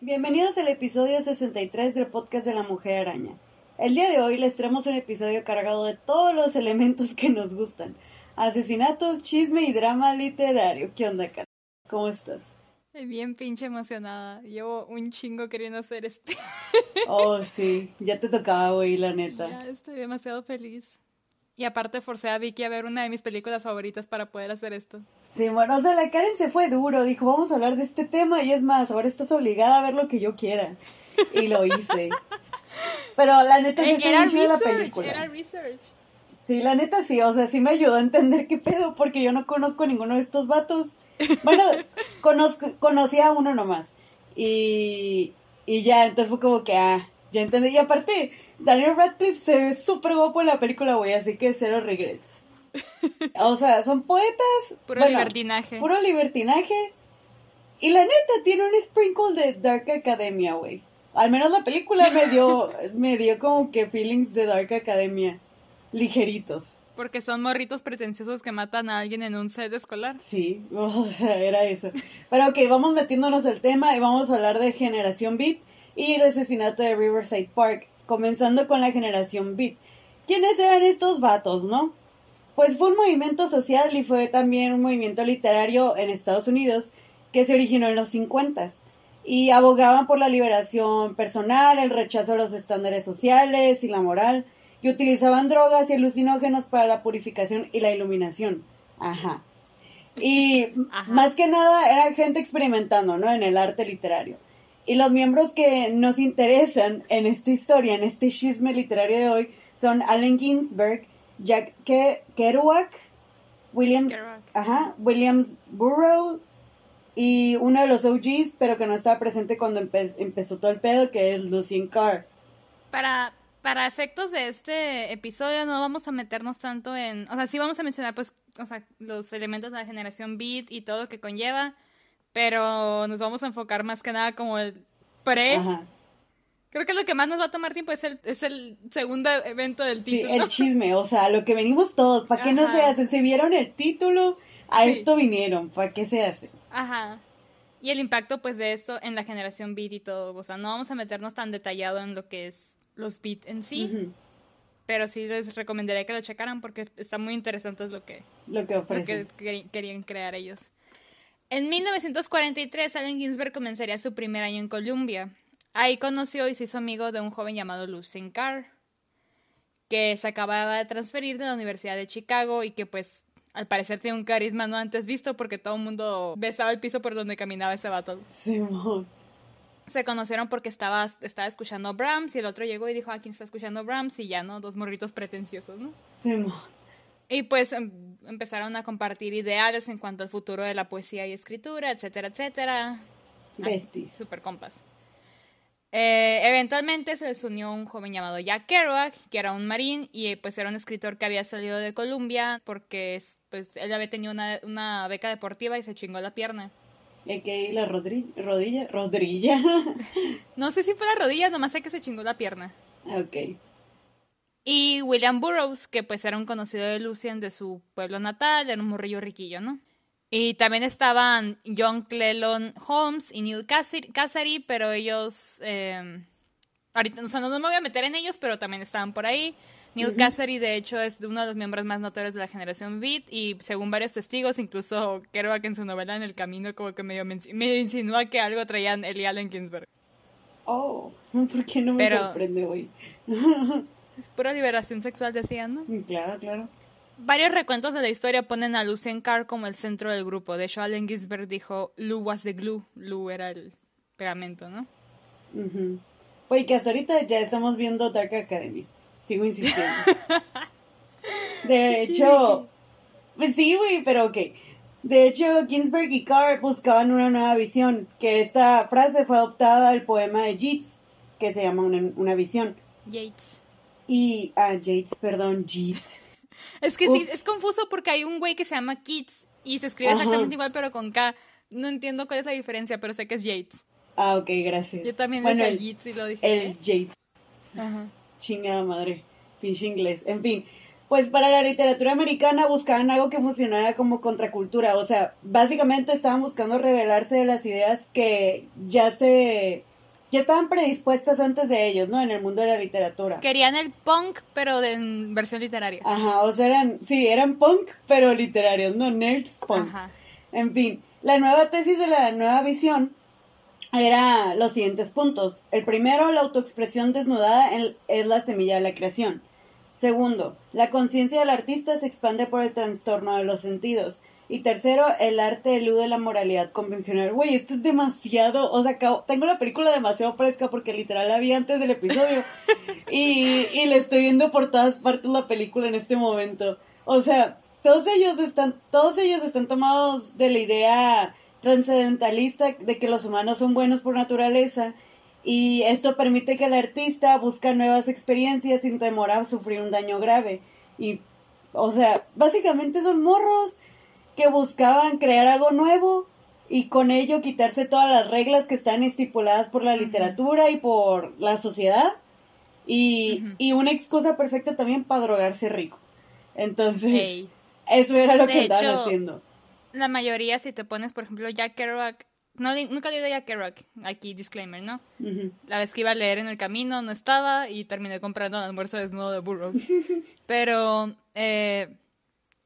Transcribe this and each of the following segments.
Bienvenidos al episodio 63 del podcast de la Mujer Araña. El día de hoy les traemos un episodio cargado de todos los elementos que nos gustan. Asesinatos, chisme y drama literario. ¿Qué onda, cara? ¿Cómo estás? Bien pinche emocionada. Llevo un chingo queriendo hacer este. Oh, sí. Ya te tocaba, güey, la neta. Ya estoy demasiado feliz. Y aparte forcé a Vicky a ver una de mis películas favoritas para poder hacer esto. Sí, bueno, o sea, la Karen se fue duro. Dijo, vamos a hablar de este tema y es más, ahora estás obligada a ver lo que yo quiera. Y lo hice. Pero la neta sí está era muy chida la research, película. era research. Sí, la neta sí, o sea, sí me ayudó a entender qué pedo, porque yo no conozco a ninguno de estos vatos. Bueno, conozco, conocí a uno nomás. Y, y ya, entonces fue como que, ah, ya entendí. Y aparte, Daniel Radcliffe se ve súper guapo en la película, güey, así que cero regrets. O sea, son poetas. Puro bueno, libertinaje. Puro libertinaje. Y la neta, tiene un sprinkle de Dark Academia, güey. Al menos la película me dio, me dio como que feelings de Dark Academia. Ligeritos. Porque son morritos pretenciosos que matan a alguien en un set escolar. Sí, o sea, era eso. Pero ok, vamos metiéndonos al tema y vamos a hablar de Generación Beat y el asesinato de Riverside Park, comenzando con la Generación Beat. ¿Quiénes eran estos vatos, no? Pues fue un movimiento social y fue también un movimiento literario en Estados Unidos que se originó en los 50 y abogaban por la liberación personal, el rechazo a los estándares sociales y la moral y utilizaban drogas y alucinógenos para la purificación y la iluminación. Ajá. Y Ajá. más que nada era gente experimentando, ¿no? En el arte literario. Y los miembros que nos interesan en esta historia, en este chisme literario de hoy, son Allen Ginsberg, Jack Ke- Kerouac, Williams, Kerouac. ajá, Williams Burroughs y uno de los OGs, pero que no estaba presente cuando empe- empezó todo el pedo, que es Lucien Carr. Para, para efectos de este episodio no vamos a meternos tanto en... O sea, sí vamos a mencionar pues, o sea, los elementos de la generación beat y todo lo que conlleva, pero nos vamos a enfocar más que nada como el pre. Ajá. Creo que lo que más nos va a tomar tiempo es el, es el segundo evento del Sí, título. el chisme, o sea, lo que venimos todos, ¿para qué no se hacen? Se vieron el título, a Sí. esto vinieron, ¿para qué se hacen? Ajá. Y el impacto pues de esto en la generación beat y todo. O sea, no vamos a meternos tan detallado en lo que es los beat en sí, Ujú, pero sí les recomendaría que lo checaran porque está muy interesante lo que, Lo que lo ofrecen. que queri- querían crear ellos. En 1943, Allen Ginsberg comenzaría su primer año en Columbia. Ahí conoció y se hizo amigo de un joven llamado Lucien Carr, que se acababa de transferir de la Universidad de Chicago y que pues al parecer tiene un carisma no antes visto porque todo el mundo besaba el piso por donde caminaba ese vato. Simón. Se conocieron porque estaba, estaba escuchando Brahms y el otro llegó y dijo, ¿a quién está escuchando Brahms? Y ya, ¿no? Dos morritos pretenciosos, ¿no? Simón. Y pues em- empezaron a compartir ideales en cuanto al futuro de la poesía y escritura, etcétera, etcétera. Besties. Super compas. Eh, eventualmente se les unió un joven llamado Jack Kerouac, que era un marín y eh, pues era un escritor que había salido de Columbia porque es- pues él había tenido una, una beca deportiva y se chingó la pierna. Y que la rodri- rodilla, rodrilla. No sé si fue la rodilla, nomás sé que se chingó la pierna. ok. Y William Burroughs, que pues era un conocido de Lucien de su pueblo natal, era un morrillo riquillo, ¿no? Y también estaban John Clelon Holmes y Neil Cassary, pero ellos... eh, ahorita, o sea, no, no me voy a meter en ellos, pero también estaban por ahí. Neil Cassary, de hecho, es uno de los miembros más notorios de la generación Beat y según varios testigos, incluso Kerouac en su novela En el Camino como que medio, insinúa que algo traían y Allen Ginsberg. Oh, ¿por qué no me Pero- sorprende, güey? Pura liberación sexual, decían, ¿no? Claro, claro. Varios recuentos de la historia ponen a Lucien Carr como el centro del grupo. De hecho, Allen Ginsberg dijo, Lou was the glue. Lou era el pegamento, ¿no? Ujú. Güey, que hasta ahorita ya estamos viendo Dark Academy. Sigo insistiendo. De hecho, pues sí, güey, pero ok. De hecho, Ginsberg y Carr buscaban una nueva visión, que esta frase fue adoptada del poema de Yeats, que se llama Una, una visión. Yates. Y, ah, Yeats, perdón, Yeats. Es que sí, es confuso porque hay un güey que se llama Keats y se escribe Ajá. exactamente igual pero con K. No entiendo cuál es la diferencia, pero sé que es Yates. Ah, ok, gracias. Yo también bueno, decía el, Yeats y lo dije. el Yates. Chingada madre, pinche inglés. En fin, pues para la literatura americana buscaban algo que funcionara como contracultura. O sea, básicamente estaban buscando revelarse de las ideas que ya se ya estaban predispuestas antes de ellos, ¿no? En el mundo de la literatura. Querían el punk, pero de en versión literaria. Ajá, o sea, eran, sí, eran punk, pero literarios, no nerds punk. Ajá. En fin, la nueva tesis de la nueva visión era los siguientes puntos. El primero, la autoexpresión desnudada es la semilla de la creación. Segundo, la conciencia del artista se expande por el trastorno de los sentidos. Y tercero, el arte elude la moralidad convencional. Güey, esto es demasiado. O sea, tengo la película demasiado fresca porque literal la vi antes del episodio. y, y le estoy viendo por todas partes la película en este momento. O sea, todos ellos están, todos ellos están tomados de la idea transcendentalista de que los humanos son buenos por naturaleza y esto permite que el artista busque nuevas experiencias sin temor a sufrir un daño grave. Y, o sea, básicamente son morros que buscaban crear algo nuevo y con ello quitarse todas las reglas que están estipuladas por la literatura y por la sociedad y, y una excusa perfecta también para drogarse rico. Entonces, eso era lo que estaban haciendo. La mayoría, si te pones, por ejemplo, Jack Kerouac, no, nunca he leído Jack Kerouac, aquí disclaimer, ¿no? La vez que iba a leer en el camino no estaba y terminé comprando el almuerzo desnudo de Burroughs. Pero eh,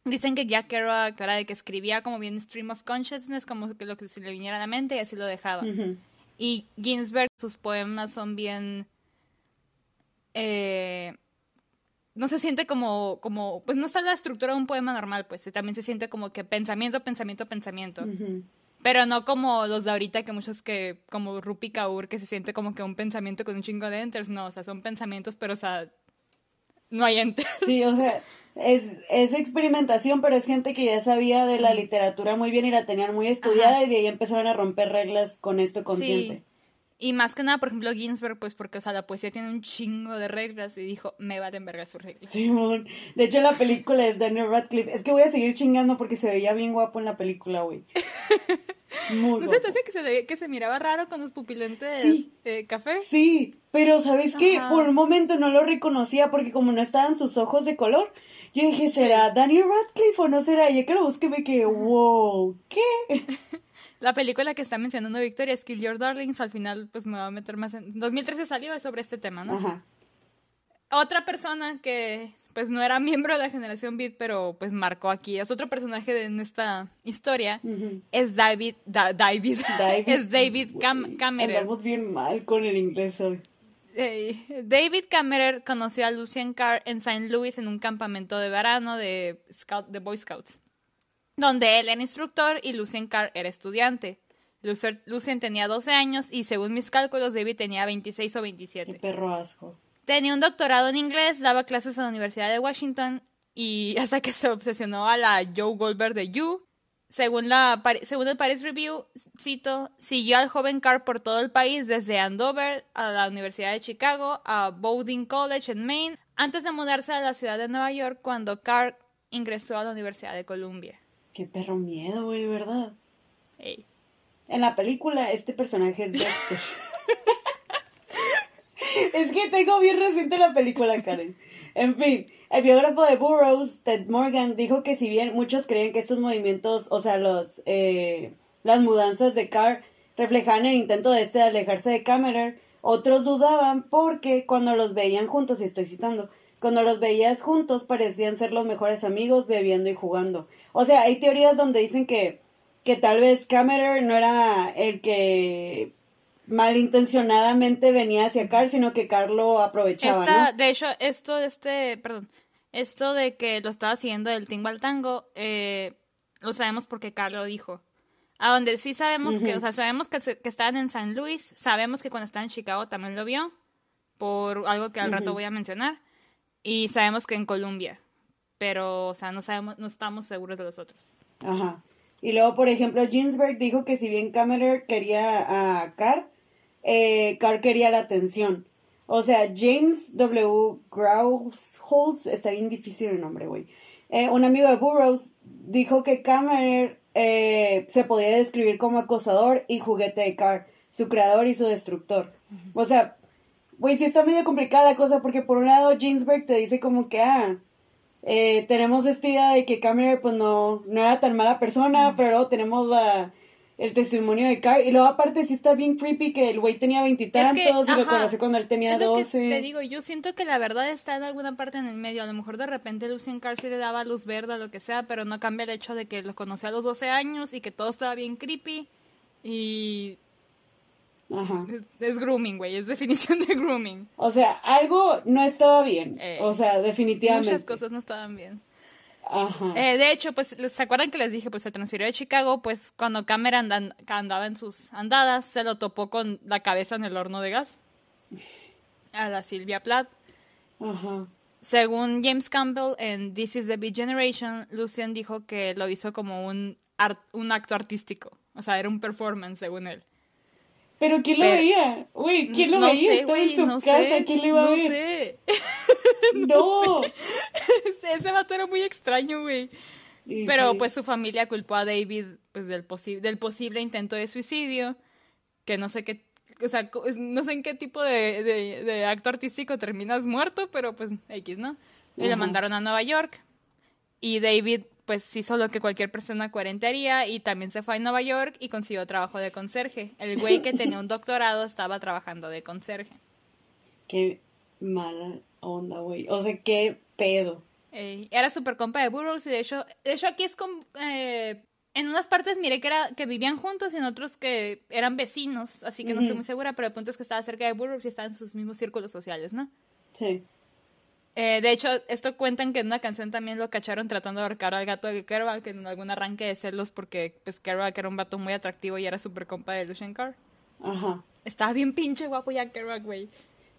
Dicen que Jack Kerouac era de que escribía como bien stream of consciousness, como que lo que se le viniera a la mente y así lo dejaba. Y Ginsberg, sus poemas son bien... Eh, no se siente como, como, pues no está la estructura de un poema normal, pues también se siente como que pensamiento, pensamiento, pensamiento. Pero no como los de ahorita, que muchos que, como Rupi Kaur, que se siente como que un pensamiento con un chingo de enters, no, o sea, son pensamientos, pero o sea, no hay enter. Sí, o sea, es, es experimentación, pero es gente que ya sabía de la literatura muy bien y la tenían muy estudiada y de ahí empezaron a romper reglas con esto consciente. Y más que nada, por ejemplo, Ginsberg, pues porque, o sea, la poesía tiene un chingo de reglas y dijo, me va a envergar sus reglas. Simón. De hecho, la película es Daniel Radcliffe. Es que voy a seguir chingando porque se veía bien guapo en la película, güey. Muy ¿No se te hace que se, que se miraba raro con los pupilentes de café? Sí, pero ¿sabes qué? Por un momento no lo reconocía porque como no estaban sus ojos de color, yo dije, ¿será Daniel Radcliffe o no será? Y ya que lo busqué me quedé, wow, ¿qué? La película que está mencionando Victoria, Kill Your Darlings, al final pues me va a meter más en... 2013 salió sobre este tema, ¿no? Ajá. Otra persona que pues no era miembro de la generación Beat, pero pues marcó aquí. Es otro personaje en esta historia. Es David, David, es David Cam Cameron. Andamos bien mal con el inglés hoy. David Cameron conoció a Lucien Carr en St. Louis en un campamento de verano de, Scout, de Boy Scouts, donde él era instructor y Lucien Carr era estudiante. Lucien tenía 12 años y según mis cálculos David tenía 26 o 27. Qué perro asco. Tenía un doctorado en inglés, daba clases en la Universidad de Washington y hasta que se obsesionó a la Joe Goldberg de You según, la, según el Paris Review, cito, siguió al joven Carr por todo el país, desde Andover a la Universidad de Chicago, a Bowdoin College en Maine, antes de mudarse a la ciudad de Nueva York cuando Carr ingresó a la Universidad de Columbia. Qué perro miedo, güey, ¿verdad? En la película, este personaje es Dexter. es que tengo bien reciente la película, Karen. En fin, el biógrafo de Burroughs, Ted Morgan, dijo que si bien muchos creen que estos movimientos, o sea, los, eh, las mudanzas de Carr reflejaban el intento de este de alejarse de Cameron, otros dudaban porque cuando los veían juntos, y estoy citando, cuando los veías juntos parecían ser los mejores amigos bebiendo y jugando. O sea, hay teorías donde dicen que, que tal vez Cameron no era el que malintencionadamente venía hacia Carr, sino que Carr lo aprovechaba. De hecho, esto, este, perdón, esto de que lo estaba siguiendo del tingo al tango, eh, lo sabemos porque Carlos dijo. A donde sí sabemos que, o sea, sabemos que, que, estaban en San Luis, sabemos que cuando estaba en Chicago también lo vio, por algo que al rato voy a mencionar, y sabemos que en Colombia, pero, o sea, no sabemos, no estamos seguros de los otros. Ajá. Y luego, por ejemplo, Ginsberg dijo que si bien Cameron quería a Carr, eh, Carr quería la atención. O sea, James W. Grauholz, está bien difícil el nombre, güey. Eh, un amigo de Burroughs dijo que Cameron eh, se podía describir como acosador y juguete de Carr, su creador y su destructor. O sea, güey, sí está medio complicada la cosa porque por un lado Ginsberg te dice como que, ah, eh, tenemos esta idea de que Cameron pues no, no era tan mala persona, pero luego tenemos la, el testimonio de Carr. Y luego aparte sí está bien creepy que el güey tenía veintitantos y, lo conocí cuando él tenía doce. Te digo, yo siento que la verdad está en alguna parte en el medio. A lo mejor de repente Lucien Carr sí le daba luz verde o lo que sea, pero no cambia el hecho de que lo conocía a los 12 años y que todo estaba bien creepy. Y Ajá. Es, grooming, güey, es definición de grooming. O sea, algo no estaba bien. Eh, o sea, definitivamente. Muchas cosas no estaban bien. Ajá. Eh, de hecho, pues, ¿se acuerdan que les dije? Pues se transfirió de Chicago, pues cuando Cameron andaba en sus andadas, se lo topó con la cabeza en el horno de gas. A la Silvia Plath. Ajá. Según James Campbell en This is the Big Generation, Lucien dijo que lo hizo como un, un acto artístico. O sea, era un performance, según él. Pero ¿quién lo veía? Güey, ¿quién lo veía? Estaba en su casa, ¿quién lo iba a ver? Sé. no. Ese vato era muy extraño, güey. Pero pues su familia culpó a David pues del, del posible intento de suicidio, que no sé qué, o sea, no sé en qué tipo de, de, acto artístico terminas muerto, pero pues X, ¿no? Y le mandaron a Nueva York. Y David pues hizo lo que cualquier persona coherente haría y también se fue a Nueva York y consiguió trabajo de conserje. El güey que tenía un doctorado estaba trabajando de conserje. Qué mala onda, güey. O sea, qué pedo. era súper compa de Burroughs y de hecho, de hecho aquí es como... Eh, en unas partes miré que, era, que vivían juntos y en otros que eran vecinos, así que no estoy muy segura, pero el punto es que estaba cerca de Burroughs y estaba en sus mismos círculos sociales, ¿no? Sí. Eh, de hecho, esto cuentan que en una canción también lo cacharon tratando de ahorcar al gato de Kerouac en algún arranque de celos porque pues Kerouac era un vato muy atractivo y era súper compa de Lucien Carr. Ajá. Estaba bien pinche guapo ya Kerouac, güey.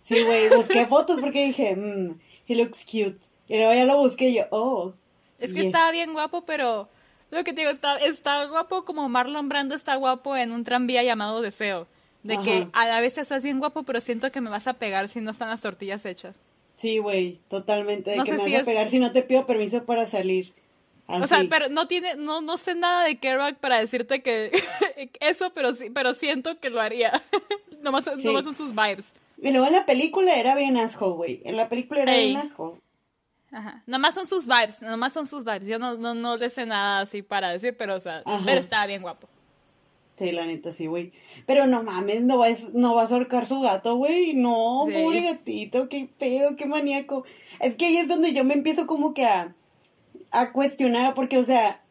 Sí, güey, busqué fotos porque dije, mmm, he looks cute. Y luego ya lo busqué y yo, oh. Es que estaba bien guapo, pero lo que te digo, está, está guapo como Marlon Brando está guapo en un tranvía llamado Deseo. De que a la vez estás bien guapo, pero siento que me vas a pegar si no están las tortillas hechas. Sí, güey, totalmente. De que me vas a pegar si no te pido permiso para salir. O sea, pero no tiene, no, no sé nada de Kerouac para decirte que eso, pero sí, pero siento que lo haría. nomás, son sus vibes. Y luego en la película era bien asshole, güey. En la película era bien asshole. Ajá. Nomás son sus vibes, nomás son sus vibes. Yo no, no, no le sé nada así para decir, pero o sea, pero estaba bien guapo. Sí, la neta, sí, güey. Pero no mames, no vas, no vas a ahorcar su gato, güey. No, pobre gatito, qué pedo, qué maníaco. Es que ahí es donde yo me empiezo como que a, a cuestionar, porque, o sea,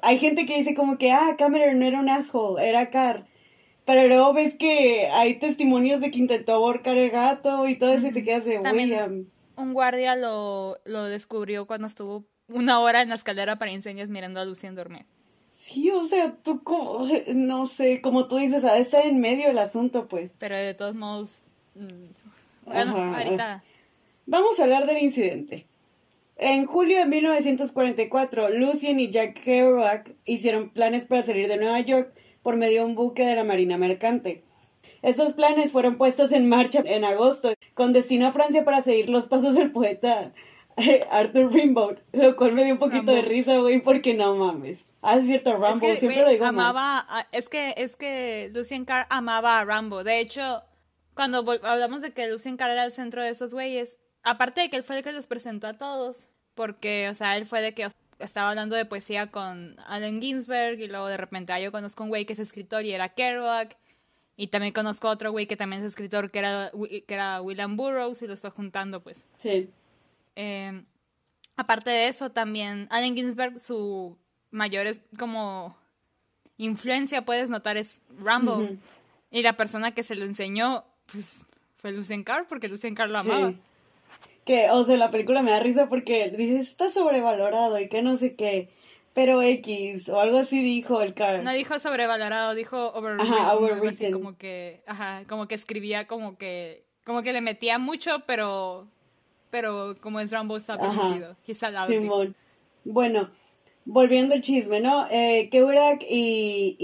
hay gente que dice como que, ah, Cameron no era un asshole, era Car. Pero luego ves que hay testimonios de que intentó ahorcar el gato y todo eso y te quedas de, güey. Un guardia lo, lo descubrió cuando estuvo una hora en la escalera para incendios mirando a Lucien dormir. Sí, o sea, tú como, no sé, como tú dices, ha de estar en medio del asunto, pues. Pero de todos modos, mm, bueno, ahorita. Vamos a hablar del incidente. En julio de 1944, Lucien y Jack Kerouac hicieron planes para salir de Nueva York por medio de un buque de la Marina Mercante. Esos planes fueron puestos en marcha en agosto, con destino a Francia para seguir los pasos del poeta Arthur Rimbaud, lo cual me dio un poquito de risa, güey, porque no mames. Ah, es cierto, Rambo, siempre lo digo amaba, es que, es que Lucien Carr amaba a Rambo. De hecho, cuando hablamos de que Lucien Carr era el centro de esos güeyes, aparte de que él fue el que los presentó a todos, porque, o sea, él fue de que estaba hablando de poesía con Allen Ginsberg y luego de repente ah, yo conozco un güey que es escritor y era Kerouac. Y también conozco a otro güey que también es escritor que era, que era William Burroughs y los fue juntando, pues. Sí. Eh, aparte de eso, también Allen Ginsberg, su mayor es como influencia, puedes notar, es Rambo. Y la persona que se lo enseñó, pues, fue Lucien Carr, porque Lucien Carr lo amaba. Que, o sea, la película me da risa porque dice, está sobrevalorado y que no sé qué. Pero X, o algo así dijo el Carr. No dijo sobrevalorado, dijo overwritten. Ajá, overwritten. como que, ajá, como que escribía como que, como que le metía mucho, pero pero como es Rambo está permitido. Simón. Bueno, volviendo al chisme, ¿no? Eh, y,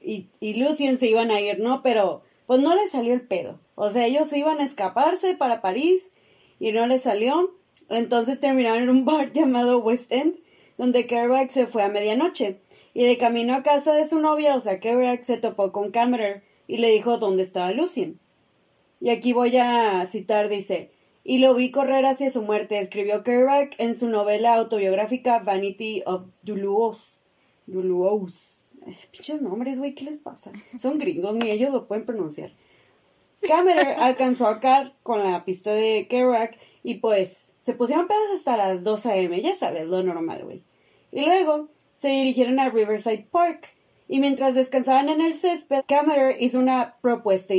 y, y Lucien se iban a ir, ¿no? Pero pues no les salió el pedo. O sea, ellos iban a escaparse para París y no les salió. Entonces terminaron en un bar llamado West End, donde Kerouac se fue a medianoche. Y de camino a casa de su novia, o sea, Kerouac se topó con Cameron y le dijo dónde estaba Lucien. Y aquí voy a citar, dice, y lo vi correr hacia su muerte, escribió Kerouac en su novela autobiográfica Vanity of Duluos. Duluos. Pinches nombres, güey, ¿qué les pasa? Son gringos, ni ellos lo pueden pronunciar. Cameron alcanzó a Carr con la pista de Kerouac y pues se pusieron pedos hasta las 2 a.m., ya sabes, lo normal, güey. Y luego se dirigieron a Riverside Park y mientras descansaban en el césped, Cameron hizo una propuesta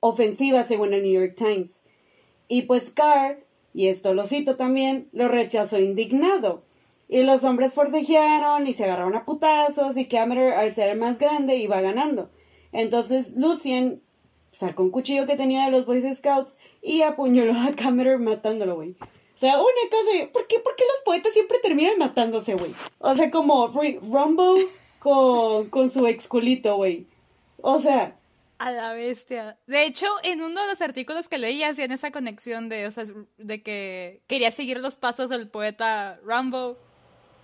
ofensiva según el New York Times. Y pues Carr, y esto lo cito también, lo rechazó indignado. Y los hombres forcejearon y se agarraron a putazos y Cameron, al ser el más grande, iba ganando. Entonces Lucien sacó un cuchillo que tenía de los Boy Scouts y apuñaló a Cameron matándolo, güey. O sea, una cosa, ¿por qué, ¿por qué los poetas siempre terminan matándose, güey? O sea, como Rumbo con, con su exculito, güey. O sea, a la bestia. De hecho, en uno de los artículos que leí hacían esa conexión de, o sea, de que quería seguir los pasos del poeta Rambo.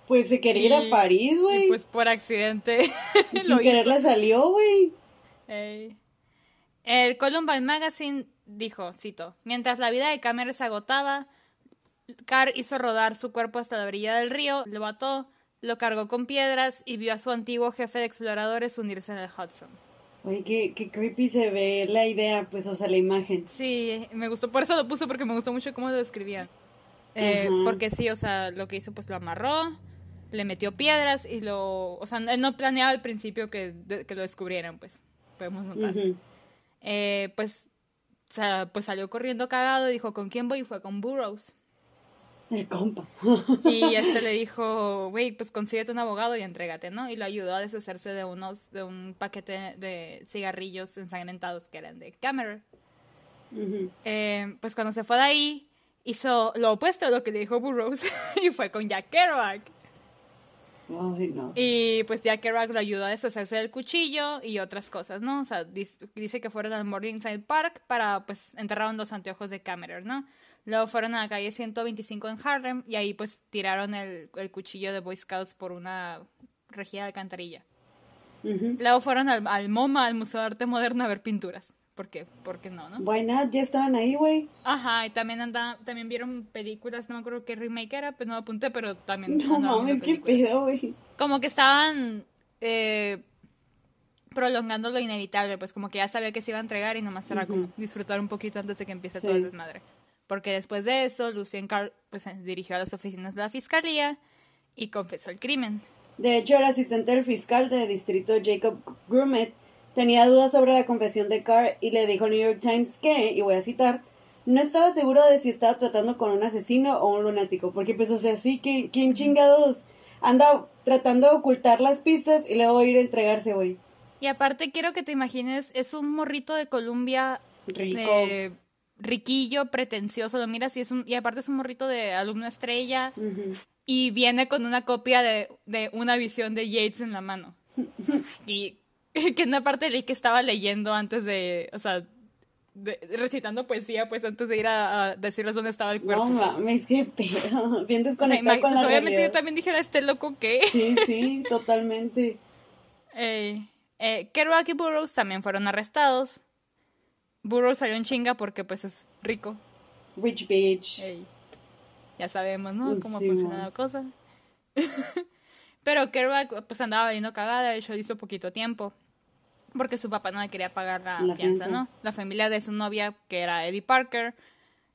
Pues se quería ir a París, güey. Pues por accidente. sin querer le salió, güey. El Columbine Magazine dijo, cito, mientras la vida de Cameron se agotaba, Carr hizo rodar su cuerpo hasta la orilla del río, lo mató, lo cargó con piedras y vio a su antiguo jefe de exploradores unirse en el Hudson. Oye, qué, qué, creepy se ve la idea, pues, o sea, la imagen. Sí, me gustó, por eso lo puse, porque me gustó mucho cómo lo describían. Eh, porque sí, o sea, lo que hizo, pues lo amarró, le metió piedras y lo. O sea, él no planeaba al principio que, que lo descubrieran, pues, podemos notar. eh, pues, o sea, pues salió corriendo cagado y dijo: ¿Con quién voy? Y fue con Burroughs. El compa. y este le dijo, güey, pues consíguete un abogado y entrégate, ¿no? Y lo ayudó a deshacerse de unos, de un paquete de cigarrillos ensangrentados que eran de Cameron. eh, pues cuando se fue de ahí, hizo lo opuesto a lo que le dijo Burroughs y fue con Jack Kerouac. no. Y pues Jack Kerouac lo ayudó a deshacerse del cuchillo y otras cosas, ¿no? O sea, dice que fueron al Morningside Park para, pues, enterrar los anteojos de Cameron, ¿no? Luego fueron a la calle 125 en Harlem y ahí pues tiraron el, el cuchillo de Boy Scouts por una rejilla de cantarilla. Luego fueron al, al, MoMA, al Museo de Arte Moderno, a ver pinturas. ¿Por qué? ¿Por qué no, no? Why not? Ya estaban ahí, güey. Ajá, y también anda, también vieron películas, no me acuerdo qué remake era, pues no lo apunté, pero también... No mames, qué pedo, güey. Como que estaban eh, prolongando lo inevitable, pues como que ya sabía que se iba a entregar y nomás era como disfrutar un poquito antes de que empiece todo el desmadre porque después de eso Lucien Carr pues, se dirigió a las oficinas de la fiscalía y confesó el crimen. De hecho, el asistente del fiscal de distrito Jacob Grumet tenía dudas sobre la confesión de Carr y le dijo al New York Times que, y voy a citar, no estaba seguro de si estaba tratando con un asesino o un lunático, porque pues o sea, sí, que ¿quién chingados anda tratando de ocultar las pistas y luego ir a entregarse, güey? Y aparte quiero que te imagines, es un morrito de Columbia Rico riquillo, pretencioso, lo miras y es un, y aparte es un morrito de alumno estrella y viene con una copia de, de, una visión de Yates en la mano. y que en una parte leí que estaba leyendo antes de, o sea, recitando poesía, pues antes de ir a, decirles dónde estaba el cuerpo. No mames, qué pedo. Bien desconectado con la Obviamente yo también dijera, este loco qué. Sí, sí, totalmente. Eh, eh, Kerouac y Burroughs también fueron arrestados Burroughs salió en chinga porque pues es rico. Rich bitch. Ya sabemos, ¿no? Cómo funciona la cosa. Pero Kerouac pues andaba valiendo cagada, de hecho hizo poquito tiempo. Porque su papá no le quería pagar la, la fianza, ¿no? La familia de su novia, que era Eddie Parker,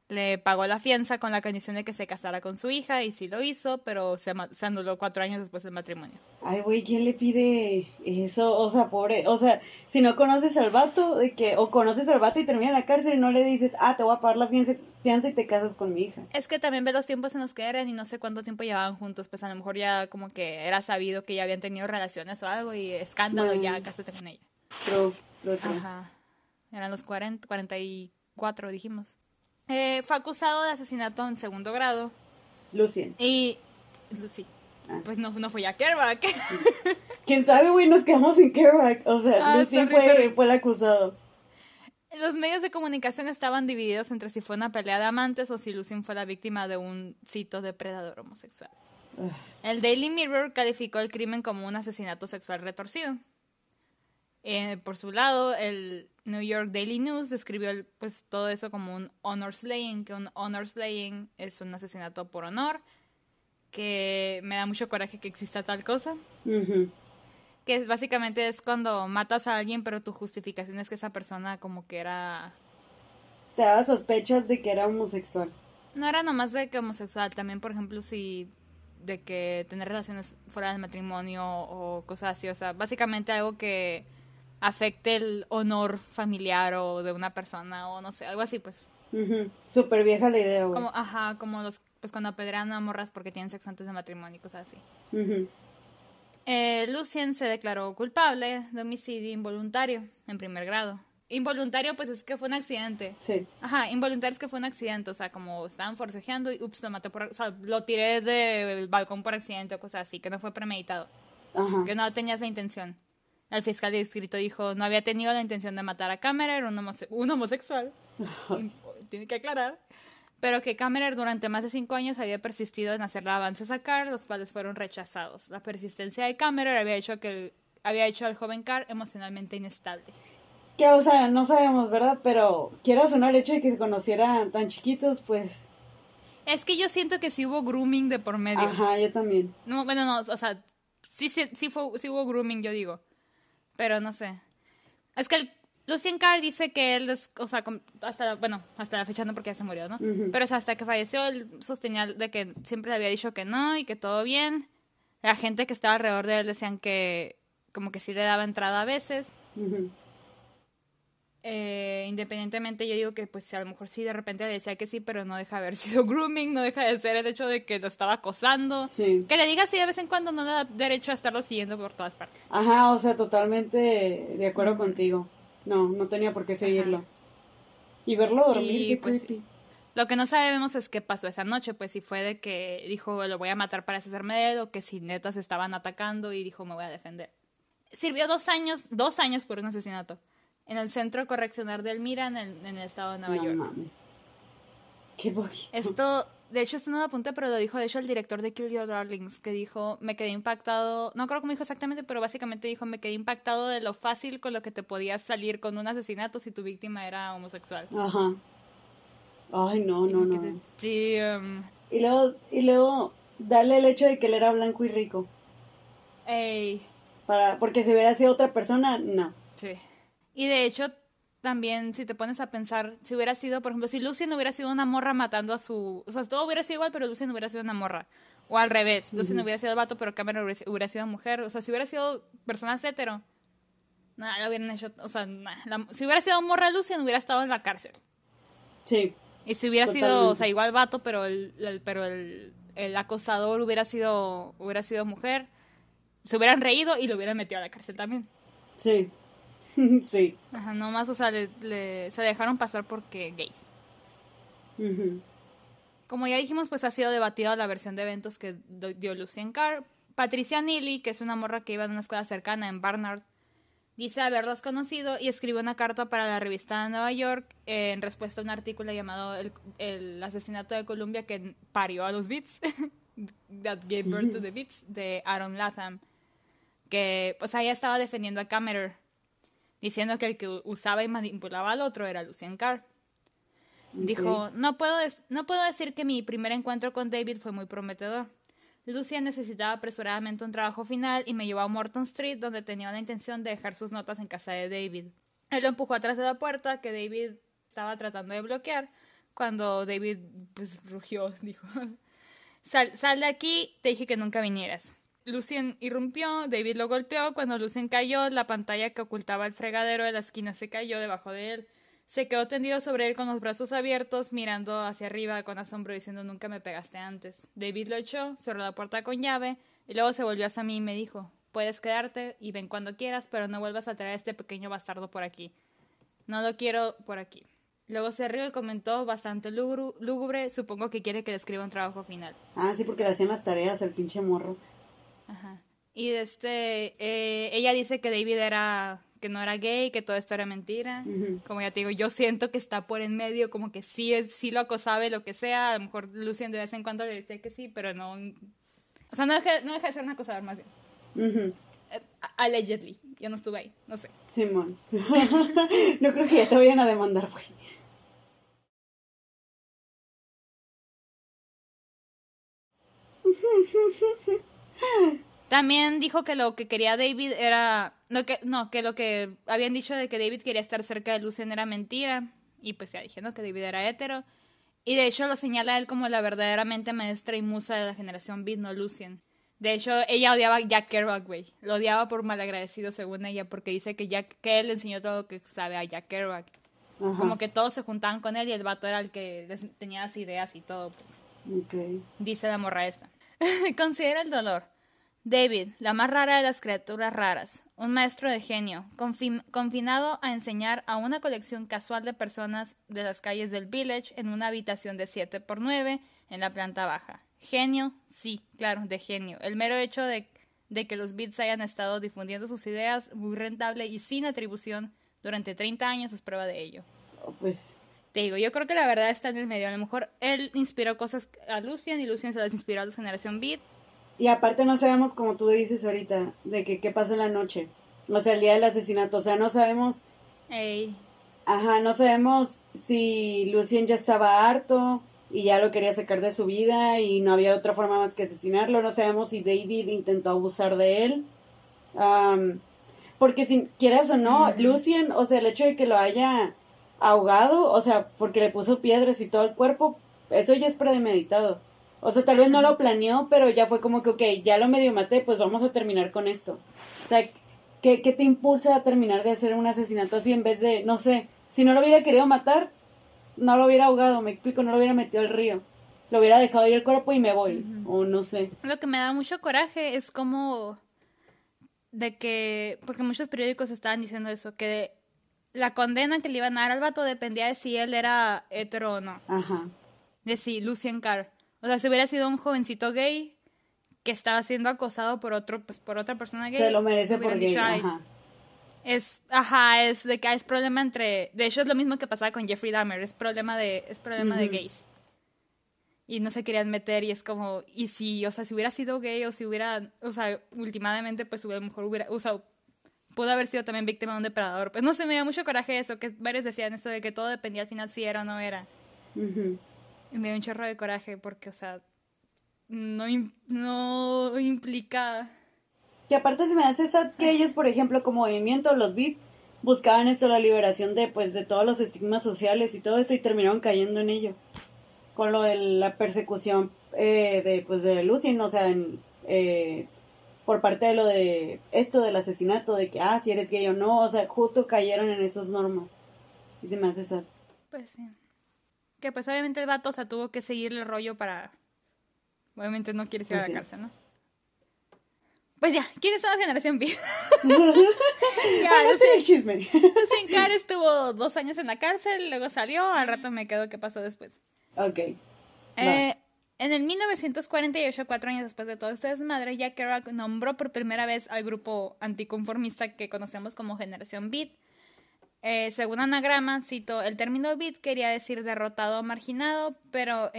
le pagó la fianza con la condición de que se casara con su hija y sí lo hizo, pero se, se anuló cuatro años después del matrimonio. Ay, güey, ¿quién le pide eso? O sea, pobre, o sea, si no conoces al vato, de que, o conoces al vato y termina en la cárcel y no le dices, ah, te voy a pagar la fianza y te casas con mi hija. Es que también ve los tiempos en los que eran y no sé cuánto tiempo llevaban juntos, pues a lo mejor ya como que era sabido que ya habían tenido relaciones o algo y escándalo, ya cásate con ella. True, true, Ajá. Eran los 40, 44, dijimos. Eh, fue acusado de asesinato en segundo grado. Lucien. Y. Lucy. Ah. Pues no, no fue ya Kerouac. Quién sabe, güey, nos quedamos sin Kerouac. O sea, ah, Lucien fue, fue el acusado. Los medios de comunicación estaban divididos entre si fue una pelea de amantes o si Lucien fue la víctima de un cito depredador homosexual. El Daily Mirror calificó el crimen como un asesinato sexual retorcido. Eh, por su lado, el New York Daily News describió pues todo eso como un honor slaying, que un honor slaying es un asesinato por honor, que me da mucho coraje que exista tal cosa, que es- básicamente es cuando matas a alguien pero tu justificación es que esa persona como que era Te daba sospechas de que era homosexual. no era nomás de que homosexual, también por ejemplo si de que tener relaciones fuera del matrimonio o cosas así, o sea, básicamente algo que afecte el honor familiar o de una persona o no sé, algo así pues. Ujú. Súper vieja la idea, güey. Como, ajá, como los, pues cuando apedrean a morras porque tienen sexo antes de matrimonio y cosas así. Eh, Lucien se declaró culpable de homicidio involuntario en primer grado. Involuntario, pues es que fue un accidente. Sí. Ajá, involuntario es que fue un accidente, o sea, como estaban forcejeando y ups, lo maté por, o sea, lo tiré del balcón por accidente o cosas así, que no fue premeditado, Ajá. que no tenías la intención. El fiscal de distrito dijo, no había tenido la intención de matar a Kammerer, un, homose- un homosexual, tiene que aclarar, pero que Kammerer durante más de cinco años había persistido en hacerle avances a Carr, los cuales fueron rechazados. La persistencia de Kammerer había hecho que el- había hecho al joven Carr emocionalmente inestable. Que, o sea, no sabemos, ¿verdad? Pero quieras o no, el hecho de que se conocieran tan chiquitos, pues. Es que yo siento que sí hubo grooming de por medio. Ajá, yo también. No, bueno, no, o sea, sí, sí, sí, fue, sí hubo grooming, yo digo. Pero no sé. Es que el, Lucien Carr dice que él, es, o sea, hasta, bueno, hasta la fecha no porque ya se murió, ¿no? Pero o sea, hasta que falleció, él sostenía de que siempre le había dicho que no y que todo bien. La gente que estaba alrededor de él decían que como que sí le daba entrada a veces. Ujú. Eh, independientemente, yo digo que pues a lo mejor sí de repente le decía que sí, pero no deja de haber sido grooming, no deja de ser el hecho de que lo estaba acosando. Sí. Que le diga así de vez en cuando no le da derecho a estarlo siguiendo por todas partes. Ajá, o sea, totalmente de acuerdo contigo. No, no tenía por qué seguirlo. Y verlo dormir, Y, qué pues, creepy. Lo que no sabemos es qué pasó esa noche, pues si fue de que dijo lo voy a matar para deshacerme de él o que si netas estaban atacando y dijo me voy a defender. Sirvió dos años, dos años por un asesinato en el centro correccional de Elmira en el, en el estado de Nueva No York. mames. Qué poquito. Esto, de hecho, esto no lo apunté, pero lo dijo, de hecho, el director de Kill Your Darlings, que dijo, me quedé impactado, no creo cómo dijo exactamente, pero básicamente dijo, me quedé impactado de lo fácil con lo que te podías salir con un asesinato si tu víctima era homosexual. Ajá. Ay, no, no, Que no. te- Sí, um, Y luego, y luego, darle el hecho de que él era blanco y rico. ey, Para, porque si hubiera sido otra persona, no. sí. Y de hecho, también, si te pones a pensar, si hubiera sido, por ejemplo, si Lucien hubiera sido una morra matando a su... O sea, todo hubiera sido igual, pero Lucien hubiera sido una morra. O al revés, Lucien hubiera sido el vato, pero Cameron hubiera, sido mujer. O sea, si hubiera sido personas hetero, nada, lo hubieran hecho... O sea, nah, la- si hubiera sido morra Lucien, hubiera estado en la cárcel. Sí. Y si hubiera sido, o sea, igual vato, pero el, el- pero el, el acosador hubiera sido, hubiera sido mujer, se hubieran reído y lo hubieran metido a la cárcel también. Sí. sí. Ajá, nomás, o sea, le, le- se dejaron pasar porque gays. Como ya dijimos, pues ha sido debatida la versión de eventos que dio Lucien Carr. Patricia Neely, que es una morra que iba en una escuela cercana en Barnard, dice haberlos conocido y escribió una carta para la revista de Nueva York en respuesta a un artículo llamado El, el asesinato de Columbia que parió a los Beats, That Gave Birth to the Beats, de Aaron Latham, que pues ella estaba defendiendo a Kammerer, diciendo que el que usaba y manipulaba al otro era Lucien Carr. Dijo, no puedo, no puedo decir que mi primer encuentro con David fue muy prometedor. Lucia necesitaba apresuradamente un trabajo final y me llevó a Morton Street donde tenía la intención de dejar sus notas en casa de David. Él lo empujó atrás de la puerta que David estaba tratando de bloquear cuando David pues rugió, dijo, sal, sal de aquí, te dije que nunca vinieras. Lucien irrumpió, David lo golpeó, cuando Lucien cayó, la pantalla que ocultaba el fregadero de la esquina se cayó debajo de él. Se quedó tendido sobre él con los brazos abiertos, mirando hacia arriba con asombro, diciendo nunca me pegaste antes. David lo echó, cerró la puerta con llave, y luego se volvió hacia mí y me dijo Puedes quedarte y ven cuando quieras, pero no vuelvas a traer a este pequeño bastardo por aquí. No lo quiero por aquí. Luego se rió y comentó bastante lúgubre, supongo que quiere que le escriba un trabajo final. Ah, sí, porque le hacían las tareas el pinche morro. Ajá. Y este, eh, ella dice que David era, que no era gay, que todo esto era mentira. Como ya te digo, yo siento que está por en medio, como que sí, es, sí lo acosaba y lo que sea. A lo mejor Lucien de vez en cuando le decía que sí, pero no. O sea, no deja, no deja de ser un acosador más bien. Ujú. allegedly. Yo no estuve ahí, no sé. Simón. no creo que ya te vayan a demandar, güey. También dijo que lo que quería David era. No que, no, que lo que habían dicho de que David quería estar cerca de Lucien era mentira. Y pues ya dije, ¿no? Que David era hetero. Y de hecho lo señala él como la verdaderamente maestra y musa de la generación Beat, no Lucien. De hecho, ella odiaba a Jack Kerouac, güey. Lo odiaba por malagradecido, según ella, porque dice que, Jack, que él le enseñó todo lo que sabe a Jack Kerouac. Como que todos se juntaban con él y el vato era el que tenía las ideas y todo, pues. Dice la morra esta. Considera el dolor. David, la más rara de las criaturas raras, un maestro de genio, confinado a enseñar a una colección casual de personas de las calles del village en una habitación de 7 por 9 en la planta baja. Genio, sí, claro, de genio. El mero hecho de, de que los Beats hayan estado difundiendo sus ideas muy rentable y sin atribución durante 30 años es prueba de ello. Oh, pues te digo, yo creo que la verdad está en el medio. A lo mejor él inspiró cosas a Lucian y Lucian se las inspiró a la generación Beat. Y aparte no sabemos, como tú dices ahorita, de que qué pasó en la noche. O sea, el día del asesinato. O sea, no sabemos... Ey. Ajá, no sabemos si Lucien ya estaba harto y ya lo quería sacar de su vida y no había otra forma más que asesinarlo. No sabemos si David intentó abusar de él. porque si quieras o no, Lucien, o sea, el hecho de que lo haya ahogado, o sea, porque le puso piedras y todo el cuerpo, eso ya es premeditado. O sea, tal vez no lo planeó, pero ya fue como que, ok, ya lo medio maté, pues vamos a terminar con esto. O sea, ¿qué, qué te impulsa a terminar de hacer un asesinato así en vez de, no sé, si no lo hubiera querido matar, no lo hubiera ahogado, me explico, no lo hubiera metido al río. Lo hubiera dejado ahí el cuerpo y me voy, o no sé. Lo que me da mucho coraje es como de que, porque muchos periódicos estaban diciendo eso, que la condena que le iban a dar al vato dependía de si él era hetero o no. Ajá. De si Lucien Carr. O sea, si hubiera sido un jovencito gay que estaba siendo acosado por otro, pues por otra persona gay. Se lo merece por gay, ajá. Es, ajá, es de que es problema entre, de hecho es lo mismo que pasaba con Jeffrey Dahmer, es problema de, es problema de gays. Y no se querían meter y es como, y si, o sea, si hubiera sido gay o si hubiera, o sea, últimamente pues a lo mejor hubiera, o sea, pudo haber sido también víctima de un depredador. Pues no sé, me da mucho coraje eso, que varios decían eso de que todo dependía al final si era o no era. Y me dio un chorro de coraje porque, o sea, no, no implica... Que aparte se me hace sad que ellos, por ejemplo, como movimiento, los BIT, buscaban esto, la liberación de, pues, de todos los estigmas sociales y todo eso y terminaron cayendo en ello. Con lo de la persecución eh, de, pues, de Lucien, o sea, en, eh, por parte de lo de esto del asesinato, de que, ah, si eres gay o no, o sea, justo cayeron en esas normas. Y se me hace sad. Pues sí. Que pues obviamente el vato, o sea, tuvo que seguirle el rollo para... Obviamente no quiere ir a la pues cárcel, ¿no? Pues ya, ¿quién es la generación B? ya, ese el chisme. Sin Car estuvo dos años en la cárcel, luego salió, al rato me quedo qué pasó después. Ok. Eh, en el 1948, cuatro años después de todo este desmadre, Jack Kerouac nombró por primera vez al grupo anticonformista que conocemos como Generación Beat. Eh, según Anagrama, cito, el término beat quería decir derrotado o marginado, pero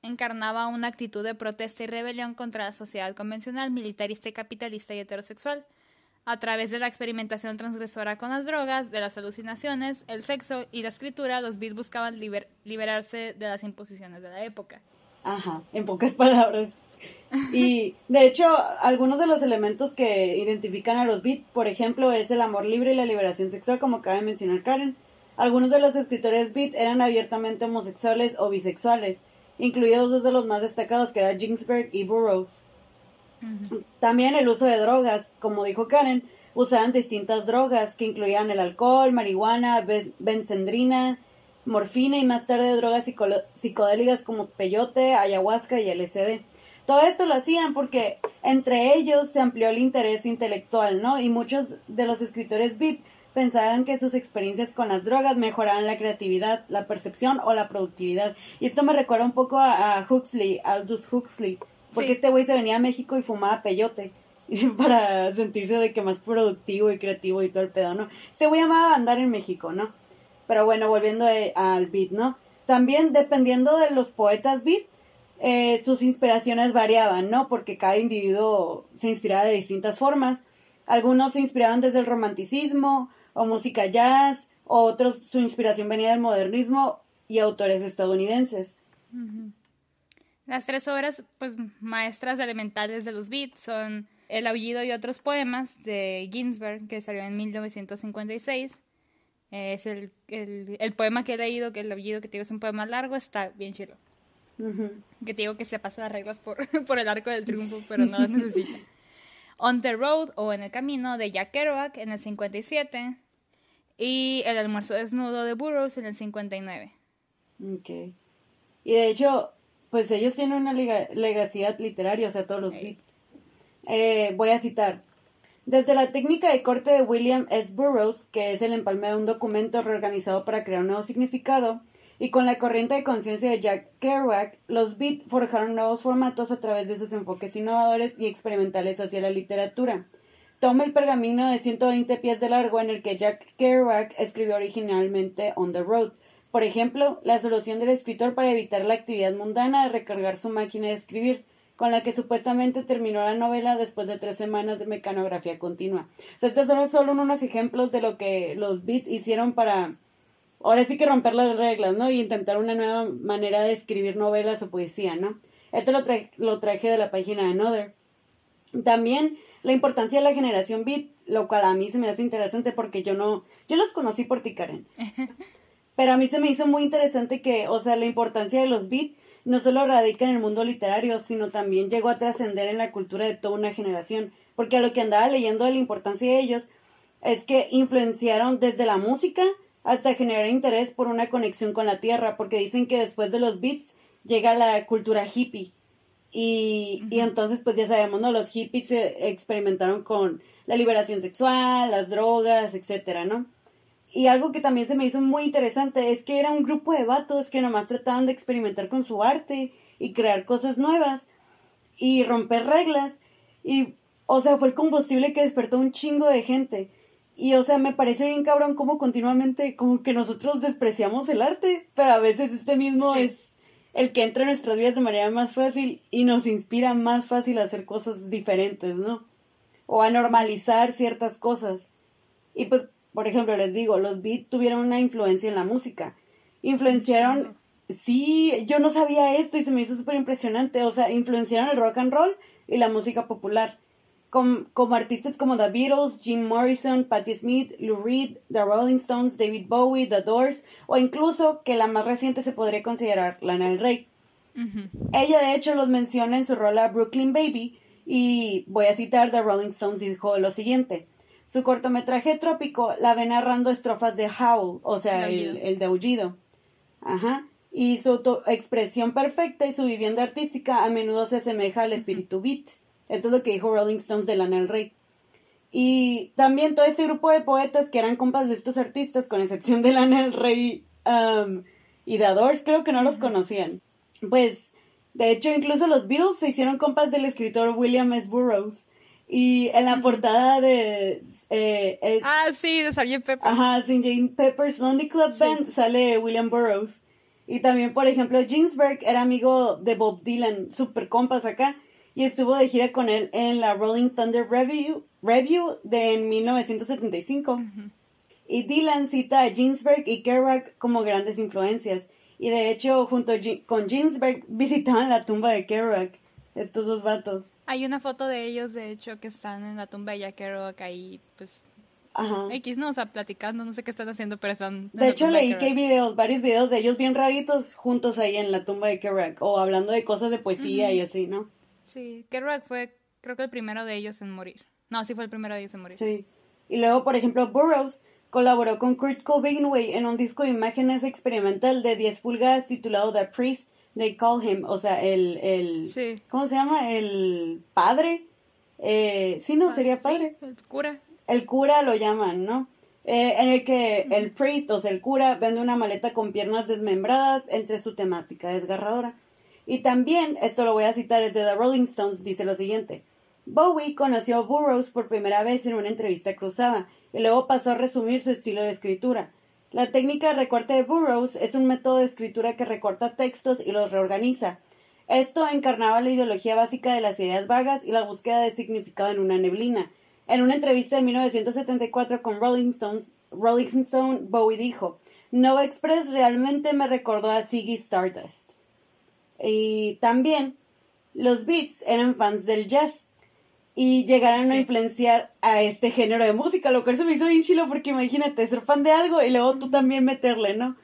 encarnaba una actitud de protesta y rebelión contra la sociedad convencional, militarista y capitalista y heterosexual. A través de la experimentación transgresora con las drogas, de las alucinaciones, el sexo y la escritura, los beats buscaban liberarse de las imposiciones de la época. Ajá, en pocas palabras. Y de hecho, algunos de los elementos que identifican a los beat, por ejemplo, es el amor libre y la liberación sexual, como acaba de mencionar Karen. Algunos de los escritores beat eran abiertamente homosexuales o bisexuales, incluidos dos de los más destacados, que eran Ginsberg y Burroughs. También el uso de drogas, como dijo Karen, usaban distintas drogas que incluían el alcohol, marihuana, benzendrina, morfina y más tarde drogas psicodélicas como peyote, ayahuasca y LSD. Todo esto lo hacían porque entre ellos se amplió el interés intelectual, ¿no? Y muchos de los escritores beat pensaban que sus experiencias con las drogas mejoraban la creatividad, la percepción o la productividad. Y esto me recuerda un poco a, Huxley, Aldous Huxley, porque este güey se venía a México y fumaba peyote para sentirse de que más productivo y creativo y todo el pedo, ¿no? Este güey amaba andar en México, ¿no? Pero bueno, volviendo eh, al beat, ¿no? También dependiendo de los poetas beat, eh, sus inspiraciones variaban, ¿no? Porque cada individuo se inspiraba de distintas formas. Algunos se inspiraban desde el romanticismo o música jazz, otros su inspiración venía del modernismo y autores estadounidenses. Las tres obras pues, maestras elementales de los beats son El aullido y otros poemas de Ginsberg, que salió en 1956. Es el, el, poema que he leído, que el aullido que te digo es un poema largo, está bien chido. Que te digo que se pasa las reglas por, por el arco del triunfo, pero no las necesita. On the Road o En el Camino de Jack Kerouac en el 57 y El almuerzo desnudo de Burroughs en el 59. Ok. Y de hecho, pues ellos tienen una legacidad literaria, o sea, todos los. Eh, voy a citar. Desde la técnica de corte de William S. Burroughs, que es el empalme de un documento reorganizado para crear un nuevo significado, y con la corriente de conciencia de Jack Kerouac, los Beat forjaron nuevos formatos a través de sus enfoques innovadores y experimentales hacia la literatura. Toma el pergamino de 120 pies de largo en el que Jack Kerouac escribió originalmente On the Road. Por ejemplo, la solución del escritor para evitar la actividad mundana de recargar su máquina de escribir, con la que supuestamente terminó la novela después de tres semanas de mecanografía continua. O sea, estos son solo unos ejemplos de lo que los Beat hicieron para ahora sí que romper las reglas, ¿no? Y intentar una nueva manera de escribir novelas o poesía, ¿no? Esto lo, lo traje de la página de Another. También la importancia de la generación beat, lo cual a mí se me hace interesante porque yo no, yo los conocí por ti, Karen. Pero a mí se me hizo muy interesante que, o sea, la importancia de los beat no solo radica en el mundo literario, sino también llegó a trascender en la cultura de toda una generación. Porque a lo que andaba leyendo de la importancia de ellos es que influenciaron desde la música hasta generar interés por una conexión con la tierra, porque dicen que después de los beats llega la cultura hippie. Y, y entonces, pues ya sabemos, ¿no? Los hippies se experimentaron con la liberación sexual, las drogas, etcétera, ¿no? Y algo que también se me hizo muy interesante es que era un grupo de vatos que nomás trataban de experimentar con su arte y crear cosas nuevas y romper reglas. Y, o sea, fue el combustible que despertó un chingo de gente. Y o sea, me parece bien cabrón como continuamente, como que nosotros despreciamos el arte, pero a veces este mismo es el que entra en nuestras vidas de manera más fácil y nos inspira más fácil a hacer cosas diferentes, ¿no? O a normalizar ciertas cosas. Y pues, por ejemplo, les digo, los beats tuvieron una influencia en la música. Influenciaron, sí, yo no sabía esto y se me hizo súper impresionante, o sea, influenciaron el rock and roll y la música popular como artistas como The Beatles, Jim Morrison, Patti Smith, Lou Reed, The Rolling Stones, David Bowie, The Doors, o incluso que la más reciente se podría considerar Lana del Rey. Ella de hecho los menciona en su rola Brooklyn Baby y voy a citar The Rolling Stones dijo lo siguiente. Su cortometraje trópico la ve narrando estrofas de howl, o sea, el, el, de aullido. Ajá. Y su expresión perfecta y su vivienda artística a menudo se asemeja al espíritu beat. Esto es lo que dijo Rolling Stones de Lana del Rey. Y también todo ese grupo de poetas que eran compas de estos artistas, con excepción de Lana del Rey um, y The Doors, creo que no los conocían. Pues, de hecho, incluso los Beatles se hicieron compas del escritor William S. Burroughs. Y en la portada de... Eh, ah, sí, de Sgt. Pepper. Ajá, Sgt. Pepper's Lonely Club Band sale William Burroughs. Y también, por ejemplo, Ginsberg era amigo de Bob Dylan, super compas acá y estuvo de gira con él en la Rolling Thunder Review, Review de 1975. Y Dylan cita a Ginsberg y Kerouac como grandes influencias. Y de hecho, junto con Ginsberg, visitaban la tumba de Kerouac, estos dos vatos. Hay una foto de ellos, de hecho, que están en la tumba de Kerouac ahí, pues Ajá. X, no, o sea, platicando, no sé qué están haciendo, pero están... De hecho, leí que hay videos, varios videos de ellos bien raritos juntos ahí en la tumba de Kerouac, o hablando de cosas de poesía y así, ¿no? Sí, Kerouac fue creo que el primero de ellos en morir. No, sí fue el primero de ellos en morir. Sí. Y luego, por ejemplo, Burroughs colaboró con Kurt Cobain en un disco de imágenes experimental de 10 pulgadas titulado The Priest They Call Him, o sea, el, el sí. ¿cómo se llama? El padre. Eh, sí, no, sería padre. el cura. El cura lo llaman, ¿no? Eh, en el que el priest, o sea, el cura, vende una maleta con piernas desmembradas entre su temática desgarradora. Y también, esto lo voy a citar, es de The Rolling Stones, dice lo siguiente. Bowie conoció a Burroughs por primera vez en una entrevista cruzada, y luego pasó a resumir su estilo de escritura. La técnica de recorte de Burroughs es un método de escritura que recorta textos y los reorganiza. Esto encarnaba la ideología básica de las ideas vagas y la búsqueda de significado en una neblina. En una entrevista de 1974 con Rolling, Stones, Stone, Bowie dijo, Nova Express realmente me recordó a Ziggy Stardust. Y también los Beats eran fans del jazz y llegaron a influenciar a este género de música, lo cual se me hizo bien chilo porque imagínate ser fan de algo y luego tú también meterle, ¿no?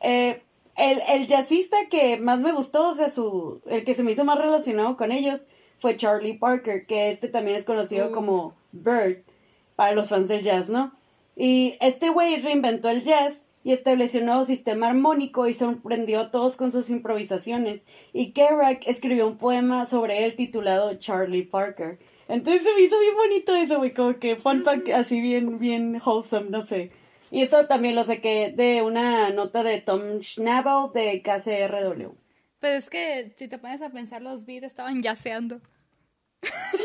Eh, el, el jazzista que más me gustó, o sea, su, el que se me hizo más relacionado con ellos fue Charlie Parker, que este también es conocido como Bird para los fans del jazz, ¿no? Y este güey reinventó el jazz y estableció un nuevo sistema armónico y sorprendió a todos con sus improvisaciones. Y Kerouac escribió un poema sobre él titulado Charlie Parker. Entonces se me hizo bien bonito eso, güey, como que fun fact así bien, bien wholesome, no sé. Y esto también lo saqué de una nota de Tom Schnabel de KCRW. Pero es que si te pones a pensar, los beats estaban yaceando. Sí,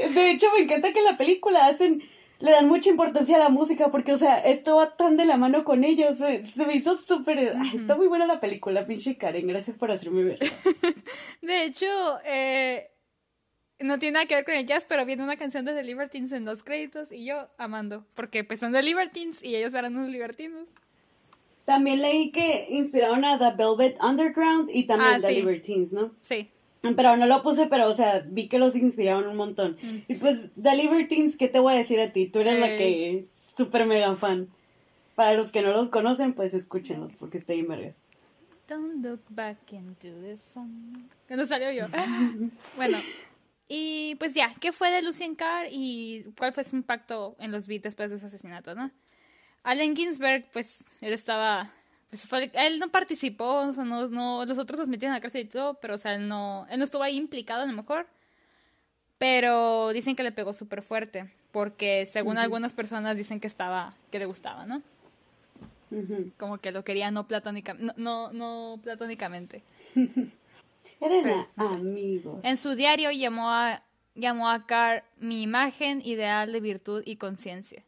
güey. De hecho, me encanta que en la película hacen le dan mucha importancia a la música porque, o sea, esto va tan de la mano con ellos. Se, me hizo súper... Está muy buena la película, pinche Karen. Gracias por hacerme ver. de hecho, eh, no tiene nada que ver con el jazz, pero viene una canción de The Libertines en los créditos y yo amando. Porque pues son The Libertines y ellos eran unos libertinos. También leí que inspiraron a The Velvet Underground y también ah, The Libertines, ¿no? Sí. Pero no lo puse, pero, o sea, vi que los inspiraron un montón. Mm. Y pues, The Libertines, ¿qué te voy a decir a ti? Tú eres la que es súper mega fan. Para los que no los conocen, pues escúchenlos, porque estoy en vergas. Don't look back into the sun. no salió yo. bueno, y pues ya, ¿qué fue de Lucien Carr y cuál fue su impacto en los beats después de su asesinato, no? Allen Ginsberg, pues, él estaba pues él no participó, o sea, no, no, los otros los metieron a la cárcel y todo, pero o sea, él no, él no estuvo ahí implicado a lo mejor. Pero dicen que le pegó súper fuerte, porque según algunas personas dicen que estaba, que le gustaba, ¿no? Como que lo quería no platónicamente, no, no, platónicamente. Eran amigos. En su diario llamó a, llamó a Carr mi imagen ideal de virtud y conciencia.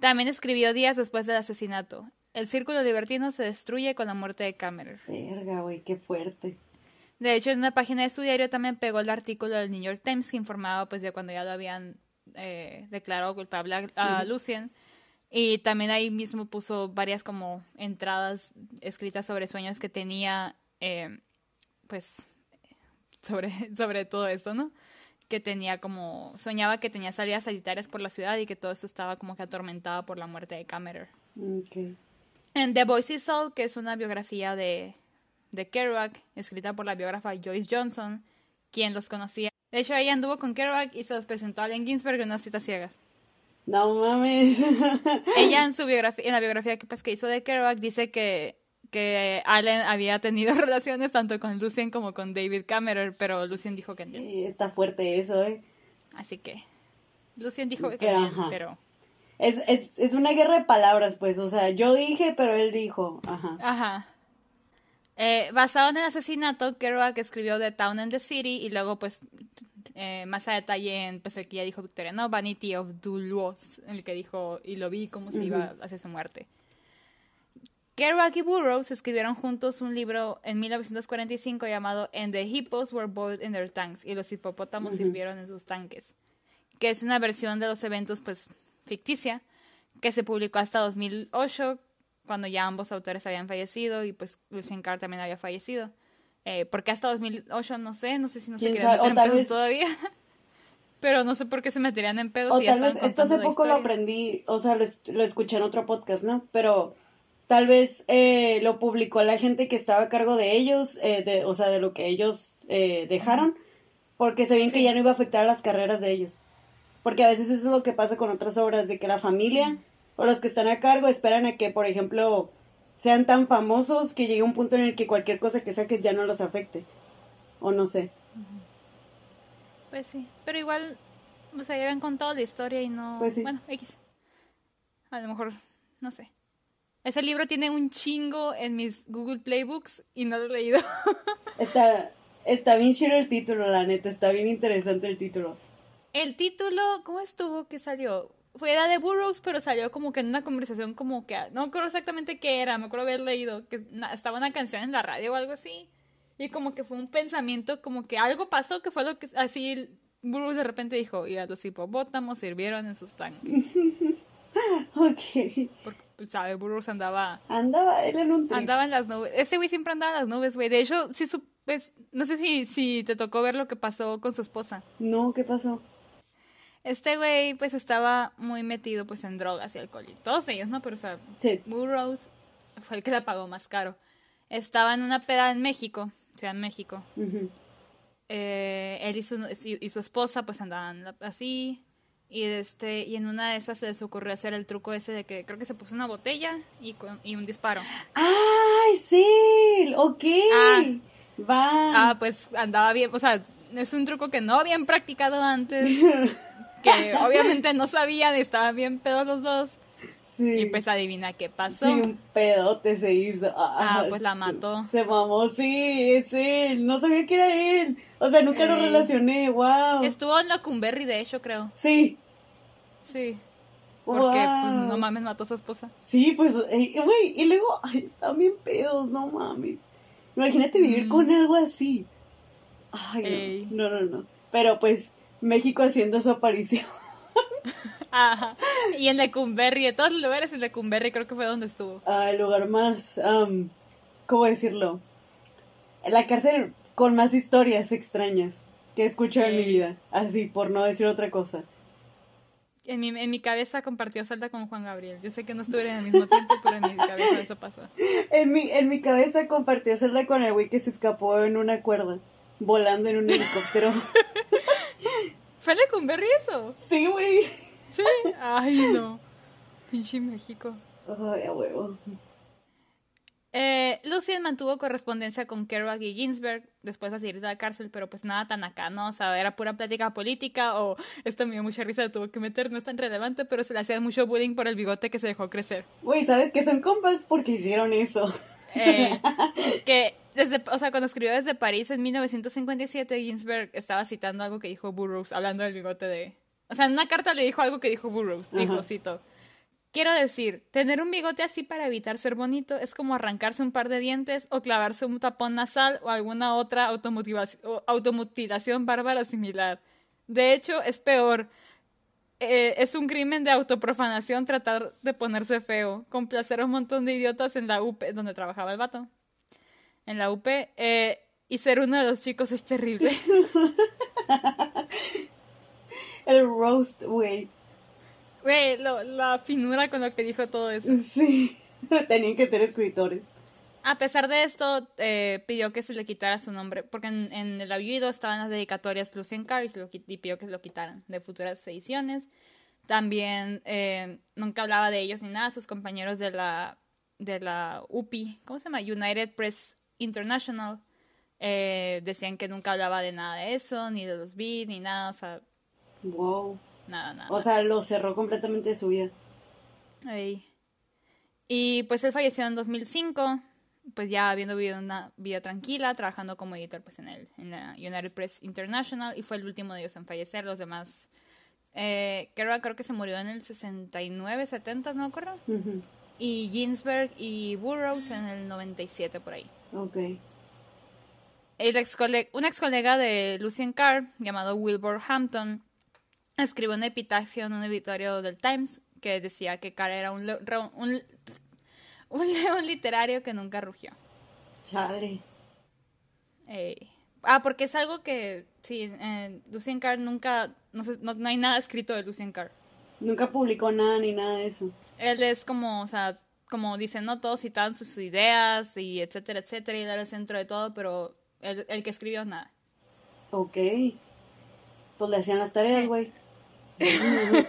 También escribió días después del asesinato. El círculo libertino se destruye con la muerte de Cameron. Verga, güey, qué fuerte. De hecho, en una página de su diario también pegó el artículo del New York Times que informaba pues de cuando ya lo habían eh, declarado culpable a, Lucien. Y también ahí mismo puso varias como entradas escritas sobre sueños que tenía, eh, pues, sobre, sobre todo esto, ¿no? Que tenía como, soñaba que tenía salidas sanitarias por la ciudad y que todo eso estaba como que atormentado por la muerte de Cameron. Okay. En The Voice is All, que es una biografía de, de Kerouac, escrita por la biógrafa Joyce Johnson, quien los conocía. De hecho, ella anduvo con Kerouac y se los presentó a Allen Ginsberg en unas citas ciegas. No mames. ella en su biografía, en la biografía que, pues, que hizo de Kerouac, dice que, que Allen había tenido relaciones tanto con Lucien como con David Cameron, pero Lucien dijo que no. Está fuerte eso, ¿eh? Así que Lucien dijo que no, pero es, es, es una guerra de palabras, pues. O sea, yo dije, pero él dijo. Ajá. Ajá. Eh, basado en el asesinato, Kerouac escribió The Town and the City y luego, pues, eh, más a detalle en pues, el que ya dijo Victoria, ¿no? Vanity of Duluth, en el que dijo, y lo vi cómo se iba hacia su muerte. Kerouac y Burroughs escribieron juntos un libro en 1945 llamado And the Hippos Were Boiled in Their Tanks y los hipopótamos sirvieron en sus tanques, que es una versión de los eventos pues ficticia, que se publicó hasta 2008, cuando ya ambos autores habían fallecido y pues Lucien Carr también había fallecido. Eh, porque hasta 2008 no sé, no sé si no se querían meter en pedos todavía. Pero no sé por qué se meterían en pedos. O tal vez, esto hace poco lo aprendí, o sea, lo, escuché en otro podcast, ¿no? Pero tal vez eh, lo publicó la gente que estaba a cargo de ellos, eh, de, o sea, de lo que ellos eh, dejaron, porque sabían que ya no iba a afectar a las carreras de ellos. Porque a veces eso es lo que pasa con otras obras, de que la familia o los que están a cargo esperan a que, por ejemplo, sean tan famosos que llegue un punto en el que cualquier cosa que saques ya no los afecte. O no sé. Pues sí, pero igual, o sea, ya habían contado la historia y no... Pues bueno, X. A lo mejor, no sé. Ese libro tiene un chingo en mis Google Playbooks y no lo he leído. está, está bien chido el título, la neta, está bien interesante el título. El título, ¿cómo estuvo que salió? Fue era de Burroughs, pero salió como que en una conversación como que... No me acuerdo exactamente qué era, me acuerdo haber leído que estaba una canción en la radio o algo así. Y como que fue un pensamiento, como que algo pasó que fue lo que así Burroughs de repente dijo, y a los hipopótamos sirvieron en sus tanques. ok. Porque, sabe, Burroughs andaba... Andaba él en un trip. Andaba en las nubes. Ese güey siempre andaba en las nubes, güey. De hecho, sí, su- pues, no sé si, si te tocó ver lo que pasó con su esposa. No, ¿qué pasó? Este güey, pues, estaba muy metido, pues, en drogas y alcohol. Y todos ellos, ¿no? Pero, o sea, Sí. Burroughs fue el que la pagó más caro. Estaba en una peda en México, Ciudad de México. Ujú. Eh, él y su, y su esposa pues andaban así y este y en una de esas se les ocurrió hacer el truco ese de que creo que se puso una botella y, con- y un disparo. ¡Ay, sí! Ok. Ah. Va. Ah, pues andaba bien, o sea, es un truco que no habían practicado antes, que obviamente no sabían, estaban bien pedos los dos sí. y pues adivina qué pasó. Sí, un pedote se hizo. Ah, pues la mató. Se mamó, sí, es él. No sabía que era él. O sea, nunca lo Ey. relacioné, wow. Estuvo en la Cumberry de hecho, creo. Sí, Sí. Porque pues Wow. no mames mató a su esposa. sí, pues, eh, güey, y luego, ay, están bien pedos, no mames. Imagínate vivir Mm. con algo así. Ay, no, no, no, no. Pero pues, México haciendo su aparición. Ajá. Y en Lecumberri, de todos los lugares en Lecumberri creo que fue donde estuvo. Ah, el lugar más, am, ¿cómo decirlo? La cárcel con más historias extrañas que he escuchado en mi vida. Así, por no decir otra cosa. En mi, en mi cabeza compartió celda con Juan Gabriel. Yo sé que no estuvieron al mismo tiempo, pero en mi cabeza eso pasó. En mi, en mi cabeza compartió celda con el güey que se escapó en una cuerda, volando en un helicóptero. ¿Fue Lecumberri eso? sí, güey. Sí. Ay, no. Pinche México. Ay, a huevo. Eh, Lucien mantuvo correspondencia con Kerouac y Ginsberg después de salir de la cárcel, pero pues nada tan acá, ¿no? O sea, era pura plática política o esto me dio mucha risa, tuvo que meter, no es tan relevante, pero se le hacía mucho bullying por el bigote que se dejó crecer. Güey, ¿sabes que son compas? Porque hicieron eso. Eh, que desde, o sea, cuando escribió desde París en 1957, Ginsberg estaba citando algo que dijo Burroughs, hablando del bigote de... O sea, en una carta le dijo algo que dijo Burroughs, dijo, Ajá. cito, Quiero decir, tener un bigote así para evitar ser bonito es como arrancarse un par de dientes o clavarse un tapón nasal o alguna otra automutilación bárbara similar. De hecho, es peor. Eh, es un crimen de autoprofanación tratar de ponerse feo, complacer a un montón de idiotas en la UP, donde trabajaba el vato. En la UP, eh, y ser uno de los chicos es terrible. El roast, güey. Güey, la finura con lo que dijo todo eso. Sí. Tenían que ser escritores. A pesar de esto, eh, pidió que se le quitara su nombre, porque en, en el apellido estaban las dedicatorias Lucien Carr y, lo pidió que se lo quitaran de futuras ediciones. También eh, nunca hablaba de ellos ni nada, sus compañeros de la, de la UPI, ¿cómo se llama? United Press International, eh, decían que nunca hablaba de nada de eso, ni de los beats, ni nada, o sea, Wow. Nada, nada. O sea, lo cerró completamente de su vida. Ey. Y pues él falleció en 2005, pues ya habiendo vivido una vida tranquila, trabajando como editor pues en, el, en la United Press International y fue el último de ellos en fallecer. Los demás, eh, Kerouac creo que se murió en el 69, 70, no me acuerdo. Y Ginsberg y Burroughs en el 97 por ahí. Ok. El ex un ex colega de Lucien Carr, llamado Wilbur Hampton, escribió un epitafio en un editorio del Times que decía que Carr era un, le- re- un, un león literario que nunca rugió. Chale. Eh, ah, porque es algo que, sí, eh, Lucien Carr nunca, no, sé, no, no hay nada escrito de Lucien Carr. Nunca publicó nada ni nada de eso. Él es como, o sea, como dicen, no todos citaban sus ideas y etcétera, etcétera, y era el centro de todo, pero el, el que escribió nada. Ok. Pues le hacían las tareas, Eh.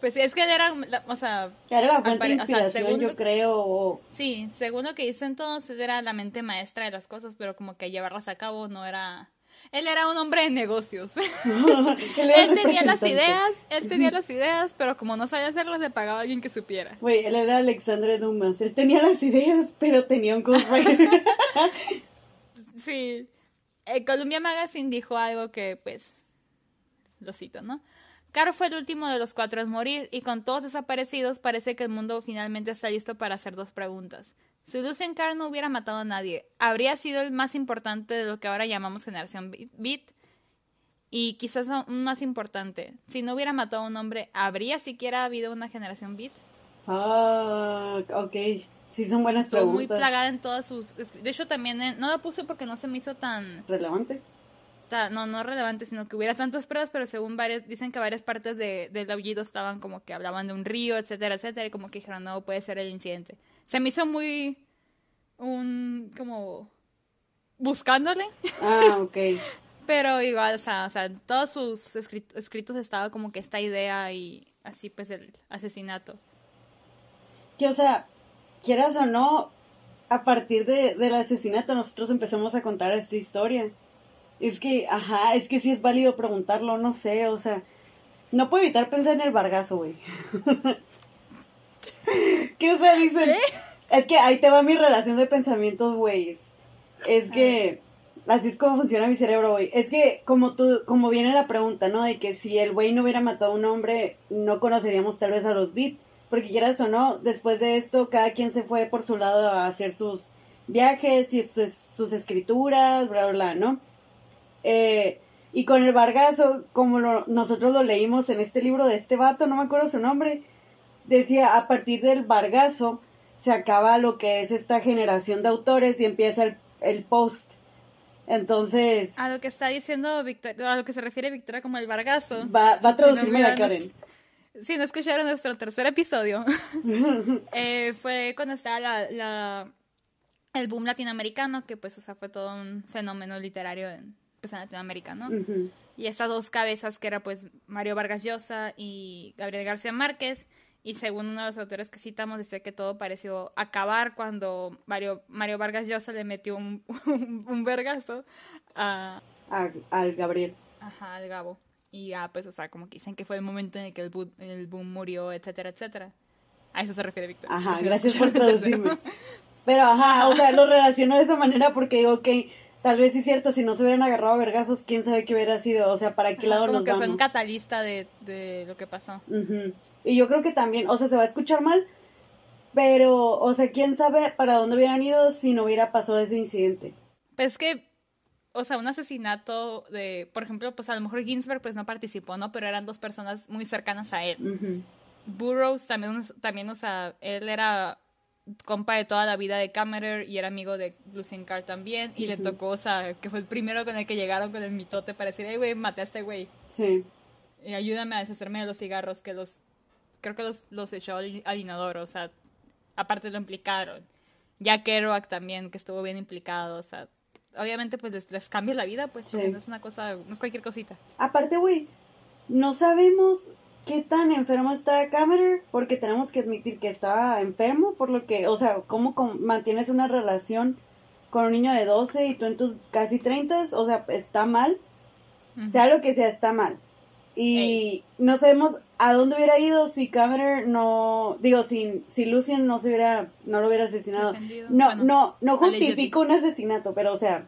Pues sí, es que él era, o sea, Era la fuente de o sea, inspiración, según yo creo. o- Sí, según lo que dicen todos, él era la mente maestra de las cosas, pero como que llevarlas a cabo no era... Él era un hombre de negocios. Él tenía las ideas, él tenía las ideas, pero como no sabía hacerlas, le pagaba a alguien que supiera. Güey, él era Alexandre Dumas. Él tenía las ideas, pero tenía un ghostwriter. Sí. El Columbia Magazine dijo algo que, pues, lo cito, ¿no? Caro fue el último de los cuatro en morir y con todos desaparecidos parece que el mundo finalmente está listo para hacer dos preguntas. Si Lucien Carr no hubiera matado a nadie, ¿habría sido el más importante de lo que ahora llamamos generación Beat? Y quizás un más importante, si no hubiera matado a un hombre, ¿habría siquiera habido una generación beat? Ah, ok. Sí, son buenas Estuvo preguntas. muy plagada en todas sus... De hecho, también en- no la puse porque no se me hizo tan... Relevante. No, no relevante, sino que hubiera tantas pruebas, pero según varios, dicen que varias partes de, del aullido estaban como que hablaban de un río, etcétera, etcétera, y como que dijeron, no, puede ser el incidente. Se me hizo muy... un... como... buscándole, Ah, ok. pero igual, o sea, o sea en todos sus escrit- escritos estaba como que esta idea y así pues el asesinato. Que, o sea, quieras o no, a partir de, del asesinato nosotros empezamos a contar esta historia. Es que, ajá, es que sí es válido preguntarlo, no sé, o sea, no puedo evitar pensar en el Vargazo, güey. ¿Qué, o sea, dicen? Es que ahí te va mi relación de pensamientos, güey. Es que, así es como funciona mi cerebro, güey. Es que, como tú, como viene la pregunta, ¿no? De que si el güey no hubiera matado a un hombre, no conoceríamos tal vez a los Beat. Porque quieras o no, después de esto, cada quien se fue por su lado a hacer sus viajes y sus, sus escrituras, bla, bla, bla, ¿no? Eh, y con el Vargazo, como lo- nosotros lo leímos en este libro de este vato, no me acuerdo su nombre, decía, a partir del Vargazo se acaba lo que es esta generación de autores y empieza el, el post. Entonces, A lo que está diciendo Victoria, a lo que se refiere Victoria como el Vargazo. va, va a traducirme la Karen. Si no escucharon nuestro tercer episodio, eh, fue cuando estaba la, la- el boom latinoamericano, que pues, o sea, fue todo un fenómeno literario en, pues, en Latinoamérica, ¿no? Ujú. Y estas dos cabezas, que era pues Mario Vargas Llosa y Gabriel García Márquez, y según uno de los autores que citamos, decía que todo pareció acabar cuando Mario, Mario Vargas Llosa le metió un, un, un vergazo a, A- al Gabriel. Ajá, al Gabo. Y ya, pues, o sea, como que dicen que fue el momento en el que el, bu- el boom murió, etcétera, etcétera. A eso se refiere Víctor. Ajá, gracias por traducirme. Pero, ajá, o sea, lo relaciono de esa manera porque digo, ok, tal vez sí es cierto, si no se hubieran agarrado a vergazos, quién sabe qué hubiera sido, o sea, para qué lado Como nos que fue un catalista de, de lo que pasó. Y yo creo que también, o sea, se va a escuchar mal, pero, o sea, quién sabe para dónde hubieran ido si no hubiera pasado ese incidente. Pues es que, o sea, un asesinato de, por ejemplo, pues a lo mejor Ginsberg pues no participó, ¿no? Pero eran dos personas muy cercanas a él. Burroughs también, también, o sea, él era compa de toda la vida de Kammerer y era amigo de Lucien Carr también. Y le tocó, o sea, que fue el primero con el que llegaron con el mitote para decir, hey, güey, maté a este güey. Sí. Y ayúdame a deshacerme de los cigarros que los, creo que los, los echó al, inodoro, o sea, aparte lo implicaron. Jack Kerouac también, que estuvo bien implicado, o sea, obviamente pues les, les cambia la vida, pues, porque Sí. no es una cosa, no es cualquier cosita. Aparte, güey, no sabemos qué tan enfermo está Cameron, porque tenemos que admitir que estaba enfermo, por lo que, o sea, cómo mantienes una relación con un niño de 12 y tú en tus casi 30, o sea, está mal, sea lo que sea, está mal. Y no sabemos a dónde hubiera ido si Cameron no, digo, si, si Lucien no se hubiera, no lo hubiera asesinado. Defendido. No, Bueno, no, no justifico un asesinato, pero o sea,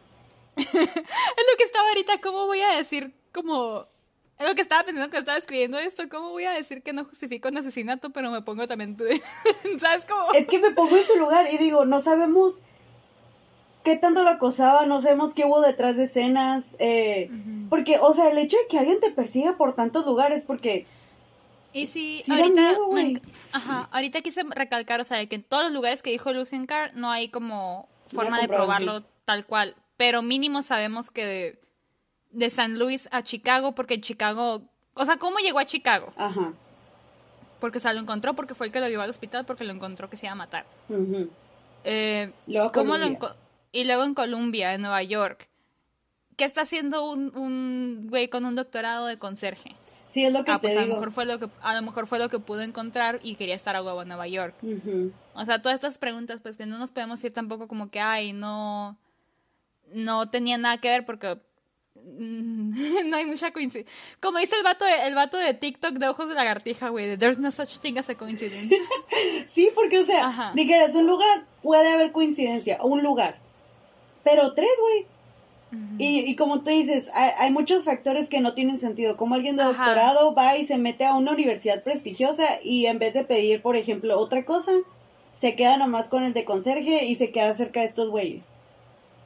Es lo que estaba ahorita, ¿cómo voy a decir como... Es lo que estaba pensando que estaba escribiendo esto, ¿cómo voy a decir que no justifico un asesinato, pero me pongo también... ¿Sabes cómo? Es que me pongo en su lugar y digo, no sabemos qué tanto lo acosaba, no sabemos qué hubo detrás de escenas, eh, porque, o sea, el hecho de que alguien te persiga por tantos lugares, porque, Y sí, Sí ahorita, miedo, me- ajá, ahorita quise recalcar, o sea, de que en todos los lugares que dijo Lucien Carr no hay como forma de probarlo tal cual, pero mínimo sabemos que de, San Luis a Chicago, porque en Chicago, o sea, ¿cómo llegó a Chicago? ajá, Porque, o sea, lo encontró porque fue el que lo llevó al hospital porque lo encontró que se iba a matar. Eh, Luego ¿cómo lo y luego en Columbia, en Nueva York. ¿Qué está haciendo un, un güey con un doctorado de conserje? sí, es lo que Ah, te pues a lo digo. mejor fue lo que a lo mejor fue lo que pudo encontrar y quería estar a huevo en Nueva York. Ujú. O sea, todas estas preguntas pues que no nos podemos ir tampoco como que ay, no no tenía nada que ver porque no hay mucha coincidencia. Como dice el vato de, el vato de TikTok de ojos de lagartija, güey, de there's no such thing as a coincidence. Sí, porque, o sea, Ajá. dijeras, un lugar, puede haber coincidencia, un lugar, pero tres, güey. Y, y como tú dices, hay, hay muchos factores que no tienen sentido. Como alguien de Ajá. doctorado va y se mete a una universidad prestigiosa y en vez de pedir, por ejemplo, otra cosa, se queda nomás con el de conserje y se queda cerca de estos güeyes.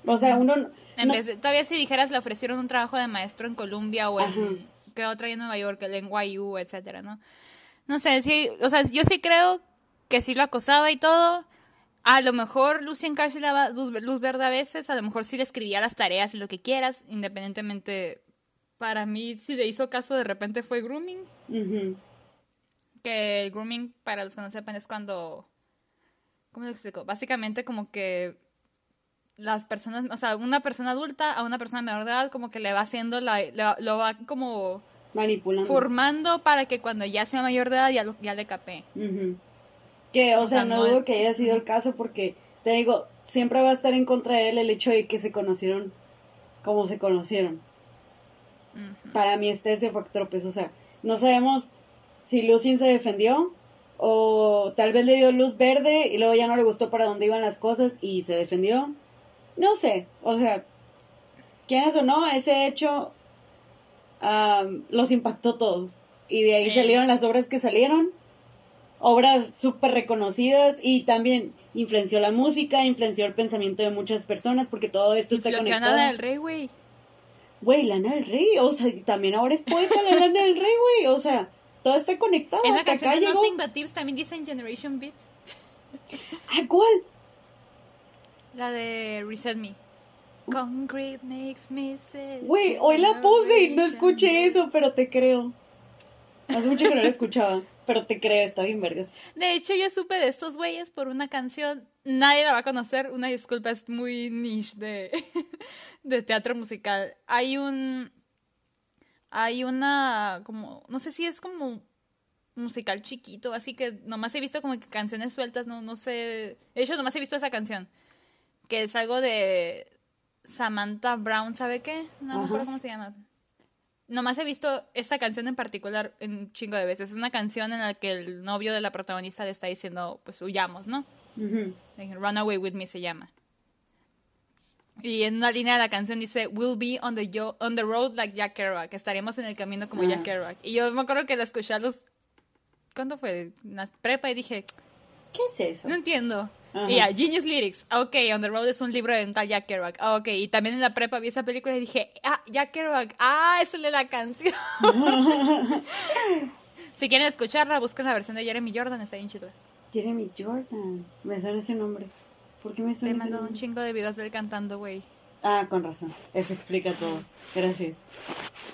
O sea, uno, En No. vez de- todavía si dijeras le ofrecieron un trabajo de maestro en Columbia o en que otra en Nueva York, el NYU, etcétera, ¿no? No sé, sí, o sea, yo sí creo que sí lo acosaba y todo. A lo mejor Lucien Carr sí le daba luz, luz verde a veces, a lo mejor sí le escribía las tareas y lo que quieras, independientemente. Para mí, si le hizo caso, de repente fue grooming. Que el grooming, para los que no sepan, es cuando. ¿Cómo lo explico? Básicamente, como que las personas, o sea, una persona adulta a una persona menor de edad, como que le va haciendo, la, la- lo va como Manipulando. formando para que cuando ya sea mayor de edad ya, lo- ya le. Ujú. Que, o, sea, sea, no, no dudo es- que haya sido el caso porque, te digo, siempre va a estar en contra de él el hecho de que se conocieron como se conocieron. Para mí este es ese factor, pues, o sea, no sabemos si Lucien se defendió o tal vez le dio luz verde y luego ya no le gustó para dónde iban las cosas y se defendió. No sé, o sea, quienes o no, ese hecho am, los impactó a todos. Y de ahí Sí. salieron las obras que salieron, obras súper reconocidas y también influenció la música, influenció el pensamiento de muchas personas porque todo esto está a conectado. Lana del Rey, güey. Güey, Lana del Rey, o sea, también ahora es poeta la Lana del Rey, güey, o sea, todo está conectado. En la Hasta canción acá de llegó. Nothing But Thieves también dicen Generation Beat. ¿Ah, cuál? La de Reset Me. Concrete makes me say. Güey, hoy la puse y no escuché eso, pero te creo. Hace mucho que no la escuchaba, pero te creo, está bien vergas. De hecho, yo supe de estos güeyes por una canción. Nadie la va a conocer. Una disculpa, es muy niche de, de teatro musical. Hay un. Hay una. como. No sé si es como musical chiquito, así que nomás he visto como que canciones sueltas, no, no sé. De hecho, nomás he visto esa canción. Que es algo de Samantha Brown, ¿sabe qué? No me acuerdo cómo se llama. Nomás he visto esta canción en particular un chingo de veces. Es una canción en la que el novio de la protagonista le está diciendo, pues huyamos, ¿no? Ujú. Like, Run Away With Me se llama. Y en una línea de la canción dice, We'll be on the, yo- on the road like Jack Kerouac. Estaremos en el camino como Ah. Jack Kerouac. Y yo me acuerdo que la escuché a los... ¿Cuándo fue? En la prepa y dije, ¿Qué es eso? no entiendo. Y ya, Genius Lyrics. Ah, ok, On the Road es un libro de un tal Jack Kerouac. Ah, ok. Y también en la prepa vi esa película y dije, ah, Jack Kerouac. Ah, esa es de la canción. si quieren escucharla, busquen la versión de Jeremy Jordan, está bien chida. Jeremy Jordan. Me suena ese nombre. ¿Por qué me Te suena ese mandó un nombre? chingo de videos de él cantando, güey. Ah, con razón. Eso explica todo. Gracias.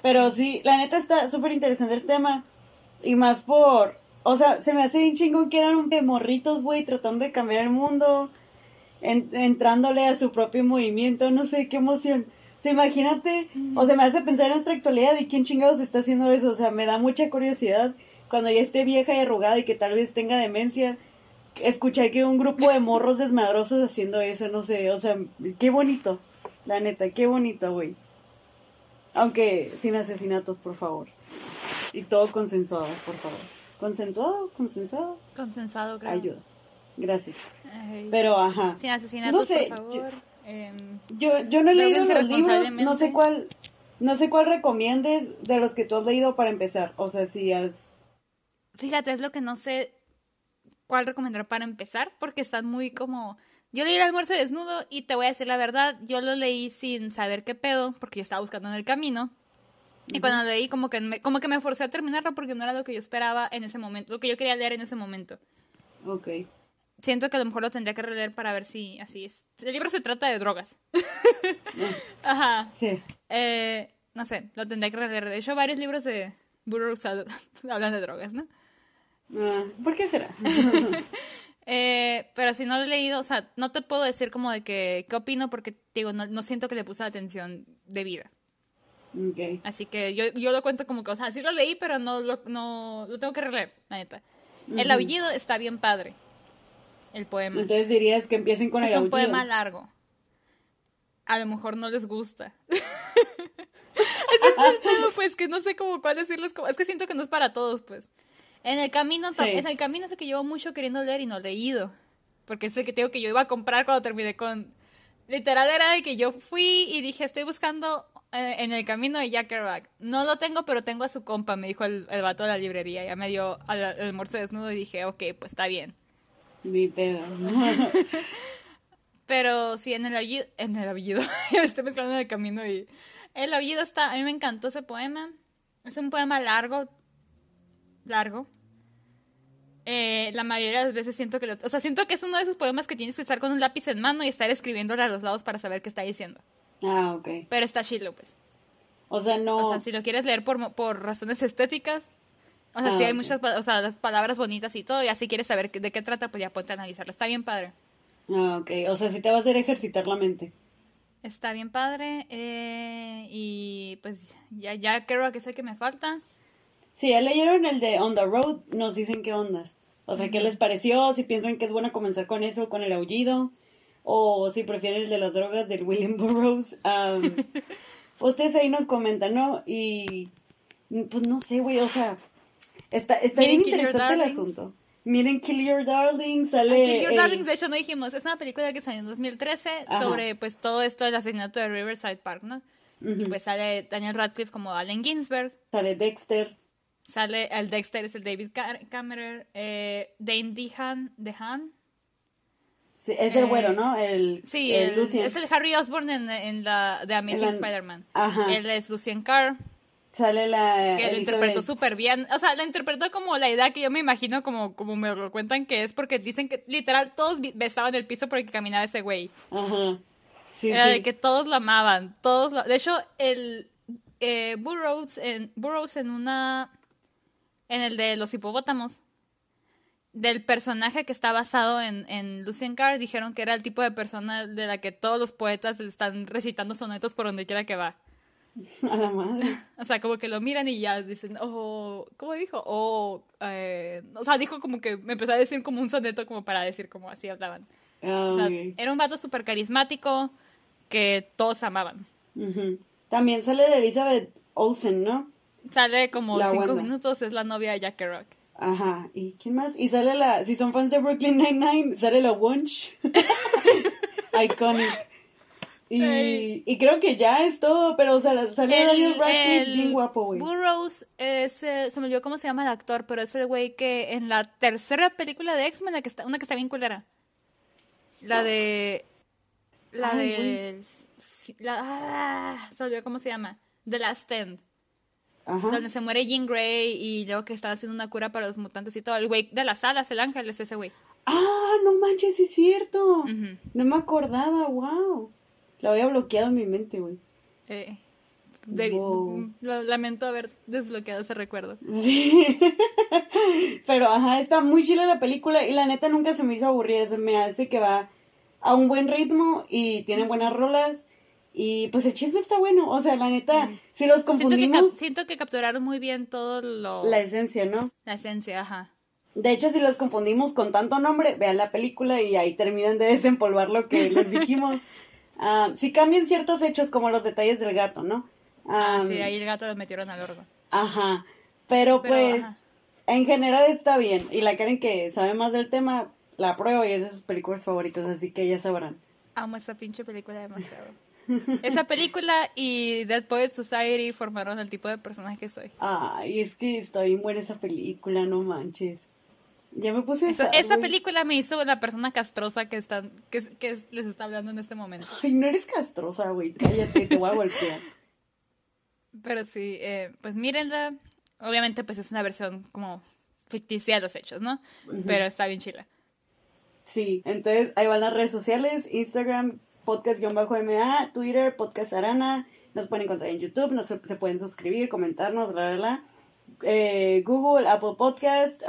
Pero sí, la neta está súper interesante el tema. Y más por. O sea, se me hace bien chingón que eran un de morritos, güey, tratando de cambiar el mundo. en- entrándole a su propio movimiento. No sé, qué emoción. O sea, imagínate. O sea, me hace pensar en nuestra actualidad y quién chingados está haciendo eso. O sea, me da mucha curiosidad. Cuando ya esté vieja y arrugada y que tal vez tenga demencia. Escuchar que un grupo de morros desmadrosos haciendo eso, no sé. O sea, qué bonito. La neta, qué bonito, güey. Aunque sin asesinatos, por favor. Y todo consensuado, por favor. ¿Consensuado? ¿Consensuado? Consensuado, creo. Ayuda. Gracias. Ay. Pero, ajá. Sin asesinatos, No sé, por favor. Em, Yo, yo no he leído los libros, no sé cuál, no sé cuál recomiendes de los que tú has leído para empezar. O sea, si has... Fíjate, es lo que no sé cuál recomendar para empezar, porque están muy como... Yo leí el almuerzo desnudo y te voy a decir la verdad, yo lo leí sin saber qué pedo, porque yo estaba buscando en el camino. Y cuando leí, como que, me, como que me forcé a terminarlo porque no era lo que yo esperaba en ese momento, lo que yo quería leer en ese momento. Ok. Siento que a lo mejor lo tendría que releer para ver si así es. El libro se trata de drogas. Ajá. Sí. Eh, no sé, lo tendría que releer. De hecho, varios libros de Burroughs hablan de drogas, ¿no? Ah, ¿Por qué será? Eh, pero si no lo he leído, o sea, no te puedo decir como de que qué opino porque digo, no, no siento que le puse atención debida. Ok. Así que yo, yo lo cuento como que, o sea, sí lo leí, pero no lo, no, lo tengo que releer, la neta. El aullido está bien padre. El poema. Entonces dirías que empiecen con es el un aullido. poema largo. A lo mejor no les gusta. Ese es el pedo, pues que no sé cómo cuál decirles. Como... Es que siento que no es para todos, pues. En el camino, Sí. en el camino es el que llevo mucho queriendo leer y no leído. Porque es el que tengo que yo iba a comprar cuando terminé con. Literal era de que yo fui y dije, estoy buscando eh, en el camino de Jack Kerouac. No lo tengo, pero tengo a su compa, me dijo el, el vato de la librería. Ya me dio al, al almuerzo desnudo y dije, ok, pues está bien. Mi pedo. Pero sí, en el aullido, en el aullido, me estoy mezclando en el camino y el aullido está, a mí me encantó ese poema. Es un poema largo, largo. Eh, la mayoría de las veces siento que lo, o sea, siento que es uno de esos poemas que tienes que estar con un lápiz en mano y estar escribiéndole a los lados para saber qué está diciendo. Ah, ok. Pero está chilo, pues. O sea, no. O sea, si lo quieres leer por, por razones estéticas, o sea, Ah, si hay muchas, o sea, las palabras bonitas y todo, y así quieres saber de qué trata, pues ya ponte a analizarlo. Está bien padre. Ah, ok. O sea, si te va a hacer ejercitar la mente. Está bien padre. eh, y pues ya, ya creo que el que me falta. Si ya leyeron el de On the Road, nos dicen qué ondas. O sea, qué les pareció, si piensan que es bueno comenzar con eso, con el aullido, o si prefieren el de las drogas del William Burroughs. ustedes ahí nos comentan, ¿no? Y pues no sé, güey, o sea, está, está bien interesante el asunto. Miren Kill Your Darling, Ah, sale... Kill Your el- Darlings, de hecho, no dijimos. Es una película que salió en 2013 Ajá. sobre pues todo esto del asesinato de Riverside Park, ¿no? Y pues sale Daniel Radcliffe como Allen Ginsberg. Sale Dexter. Sale el Dexter, es el David Ca- Cameron. Eh, Dane Dehan. Dehan Sí, es el Eh, güero, ¿no? El, Sí, el el- Lucien. es el Harry Osborn en, en la de Amazing la- Spider-Man. Ajá. Él es Lucien Carr, Sale la... que lo interpretó súper bien. O sea, lo interpretó como la idea que yo me imagino, como, como me lo cuentan que es, porque dicen que literal todos besaban el piso porque caminaba ese güey. Ajá. Sí, Era sí. de que todos lo amaban. Todos lo- De hecho, el eh, Burroughs, en, Burroughs en una. En el de los hipopótamos. Del personaje que está basado en, en Lucien Carr, dijeron que era el tipo de persona de la que todos los poetas están recitando sonetos por donde quiera que va. A la madre. O sea, como que lo miran y ya dicen, oh, ¿cómo dijo? Oh, eh, o sea, dijo como que me empezó a decir como un soneto como para decir como así hablaban. Ah, O sea, ok. era un vato súper carismático que todos amaban. También sale la Elizabeth Olsen, ¿no? Sale como La cinco Wanda. minutos, es la novia de Jack Kerouac. Ajá. ¿Y quién más? Y sale la... Si son fans de Brooklyn Nine-Nine, sale la Wunsch. Iconic. Y, y creo que ya es todo, pero o sea, sale Daniel Radcliffe el bien guapo, güey. Burroughs es, eh, se me olvidó cómo se llama el actor, pero es el güey que en la tercera película de X-Men, la que está, una que está bien culera. La de... La Ay, de... La, ah, se me olvidó cómo se llama. The Last Stand. Ajá. Donde se muere Jean Grey y luego que estaba haciendo una cura para los mutantes y todo. El güey de las alas, el ángel, es ese güey. Ah, no manches, es cierto. No me acordaba, wow. Lo había bloqueado en mi mente, güey. Eh, Wow. lamento haber desbloqueado ese recuerdo. Sí. Pero ajá, está muy chila la película y la neta nunca se me hizo aburrida. Se me hace que va a un buen ritmo y tiene buenas rolas. Y pues el chisme está bueno. O sea, la neta, si los Siento que, cap- confundimos, siento que capturaron muy bien todo lo... la esencia, ¿no? la esencia, ajá. De hecho, si los confundimos con tanto nombre, vean la película y ahí terminan de desempolvar lo que les dijimos. Ah, si cambian ciertos hechos como los detalles del gato, ¿no? Ah, Ah, sí, ahí el gato lo metieron al horno. Ajá. Pero, Pero, pues, ajá. en general está bien. Y la Karen que sabe más del tema, la apruebo y es de sus películas favoritas, así que ya sabrán. Amo esta pinche película demasiado. Esa película y Dead Poets Society formaron el tipo de personaje que soy. Ay, es que está bien buena esa película, no manches. Ya me puse sad, esa güey. película me hizo la persona castrosa que, están, que, que les está hablando en este momento. Ay, no eres castrosa, güey. Cállate, te voy a golpear. Pero sí, eh, pues mírenla. Obviamente, pues es una versión como ficticia de los hechos, ¿no? Pero está bien chila. Sí, entonces ahí van las redes sociales, Instagram, podcast-ma, Twitter, podcast arana, nos pueden encontrar en YouTube, nos, se pueden suscribir, comentarnos, bla, bla, bla. Eh, Google, Apple Podcast,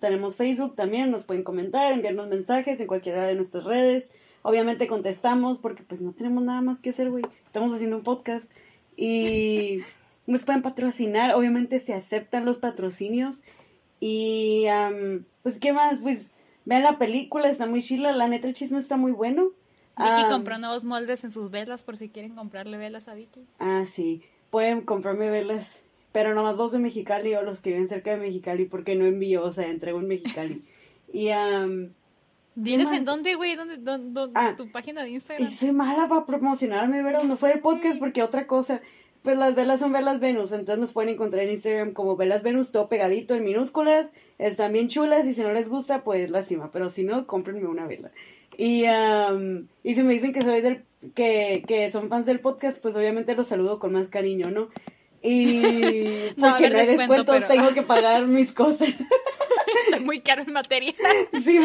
tenemos Facebook también, nos pueden comentar, enviarnos mensajes en cualquiera de nuestras redes. Obviamente contestamos porque pues no tenemos nada más que hacer, güey. Estamos haciendo un podcast y nos pueden patrocinar, obviamente se aceptan los patrocinios. Y pues qué más, pues vean la película, está muy chila, la neta el chisme está muy bueno. Vicky Am, compró nuevos moldes en sus velas por si quieren comprarle velas a Vicky. Ah, sí. Pueden comprarme velas, pero nomás los de Mexicali o los que viven cerca de Mexicali, porque no envío, o sea, entrego en Mexicali. Y, am, ¿Tienes en dónde, güey? ¿Dónde, dónde, dónde- Ah, tu página de y Instagram? soy mala para promocionarme, ¿verdad? No fuera el podcast, porque otra cosa. Pues las velas son velas Venus, entonces nos pueden encontrar en Instagram como velas Venus, todo pegadito en minúsculas. Están bien chulas y si no les gusta, pues lástima, pero si no, cómprenme una vela. Y, am, y si me dicen que soy del que, que son fans del podcast, pues obviamente los saludo con más cariño, ¿no? Y No, porque no hay descuento, descuentos, pero- tengo que pagar mis cosas. Está muy caro en materia. Sí,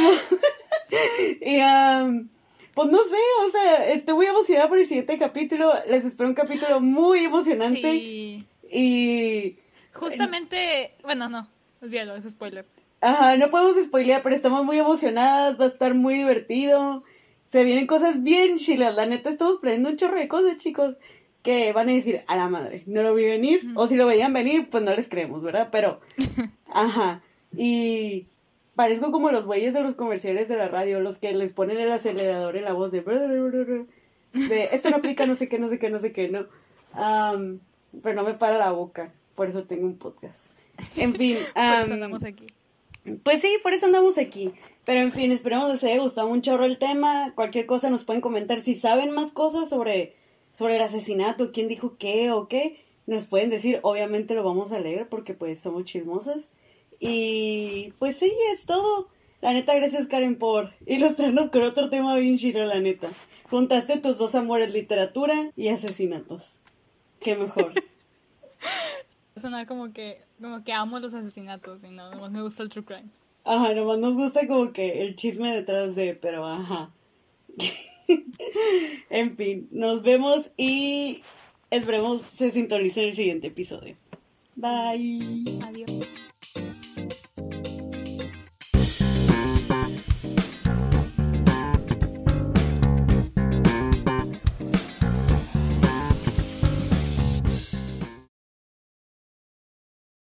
y am, pues no sé, o sea, estoy muy emocionada por el siguiente capítulo. Les espero un capítulo muy emocionante. Sí. Y Justamente, bueno, no, olvídalo, es spoiler. Ajá, no podemos spoilear, pero estamos muy emocionadas, va a estar muy divertido. Se vienen cosas bien chilas, la neta estamos planeando un chorro de cosas, chicos, que van a decir, a la madre, no lo vi venir, o si lo veían venir, pues no les creemos, ¿verdad? Pero, ajá, y parezco como los güeyes de los comerciales de la radio, los que les ponen el acelerador en la voz de, de esto no aplica, no sé qué, no sé qué, no sé qué, no. Am, pero no me para la boca, por eso tengo un podcast. En fin, Por eso am, andamos aquí. pues sí, por eso andamos aquí. Pero en fin, esperemos que les haya gustado un chorro el tema. Cualquier cosa nos pueden comentar. Si saben más cosas sobre, sobre el asesinato, quién dijo qué o qué, nos pueden decir. Obviamente lo vamos a leer porque pues somos chismosas. Y pues sí, es todo. La neta, gracias Karen por ilustrarnos con otro tema bien chido, la neta. Juntaste tus dos amores, literatura y asesinatos. Qué mejor. Sonar como que, como que amo los asesinatos y no, nomás me gusta el true crime. Ajá, nomás nos gusta como que el chisme detrás de, pero ajá. en fin, nos vemos y esperemos se sintonicen en el siguiente episodio. Bye. Adiós.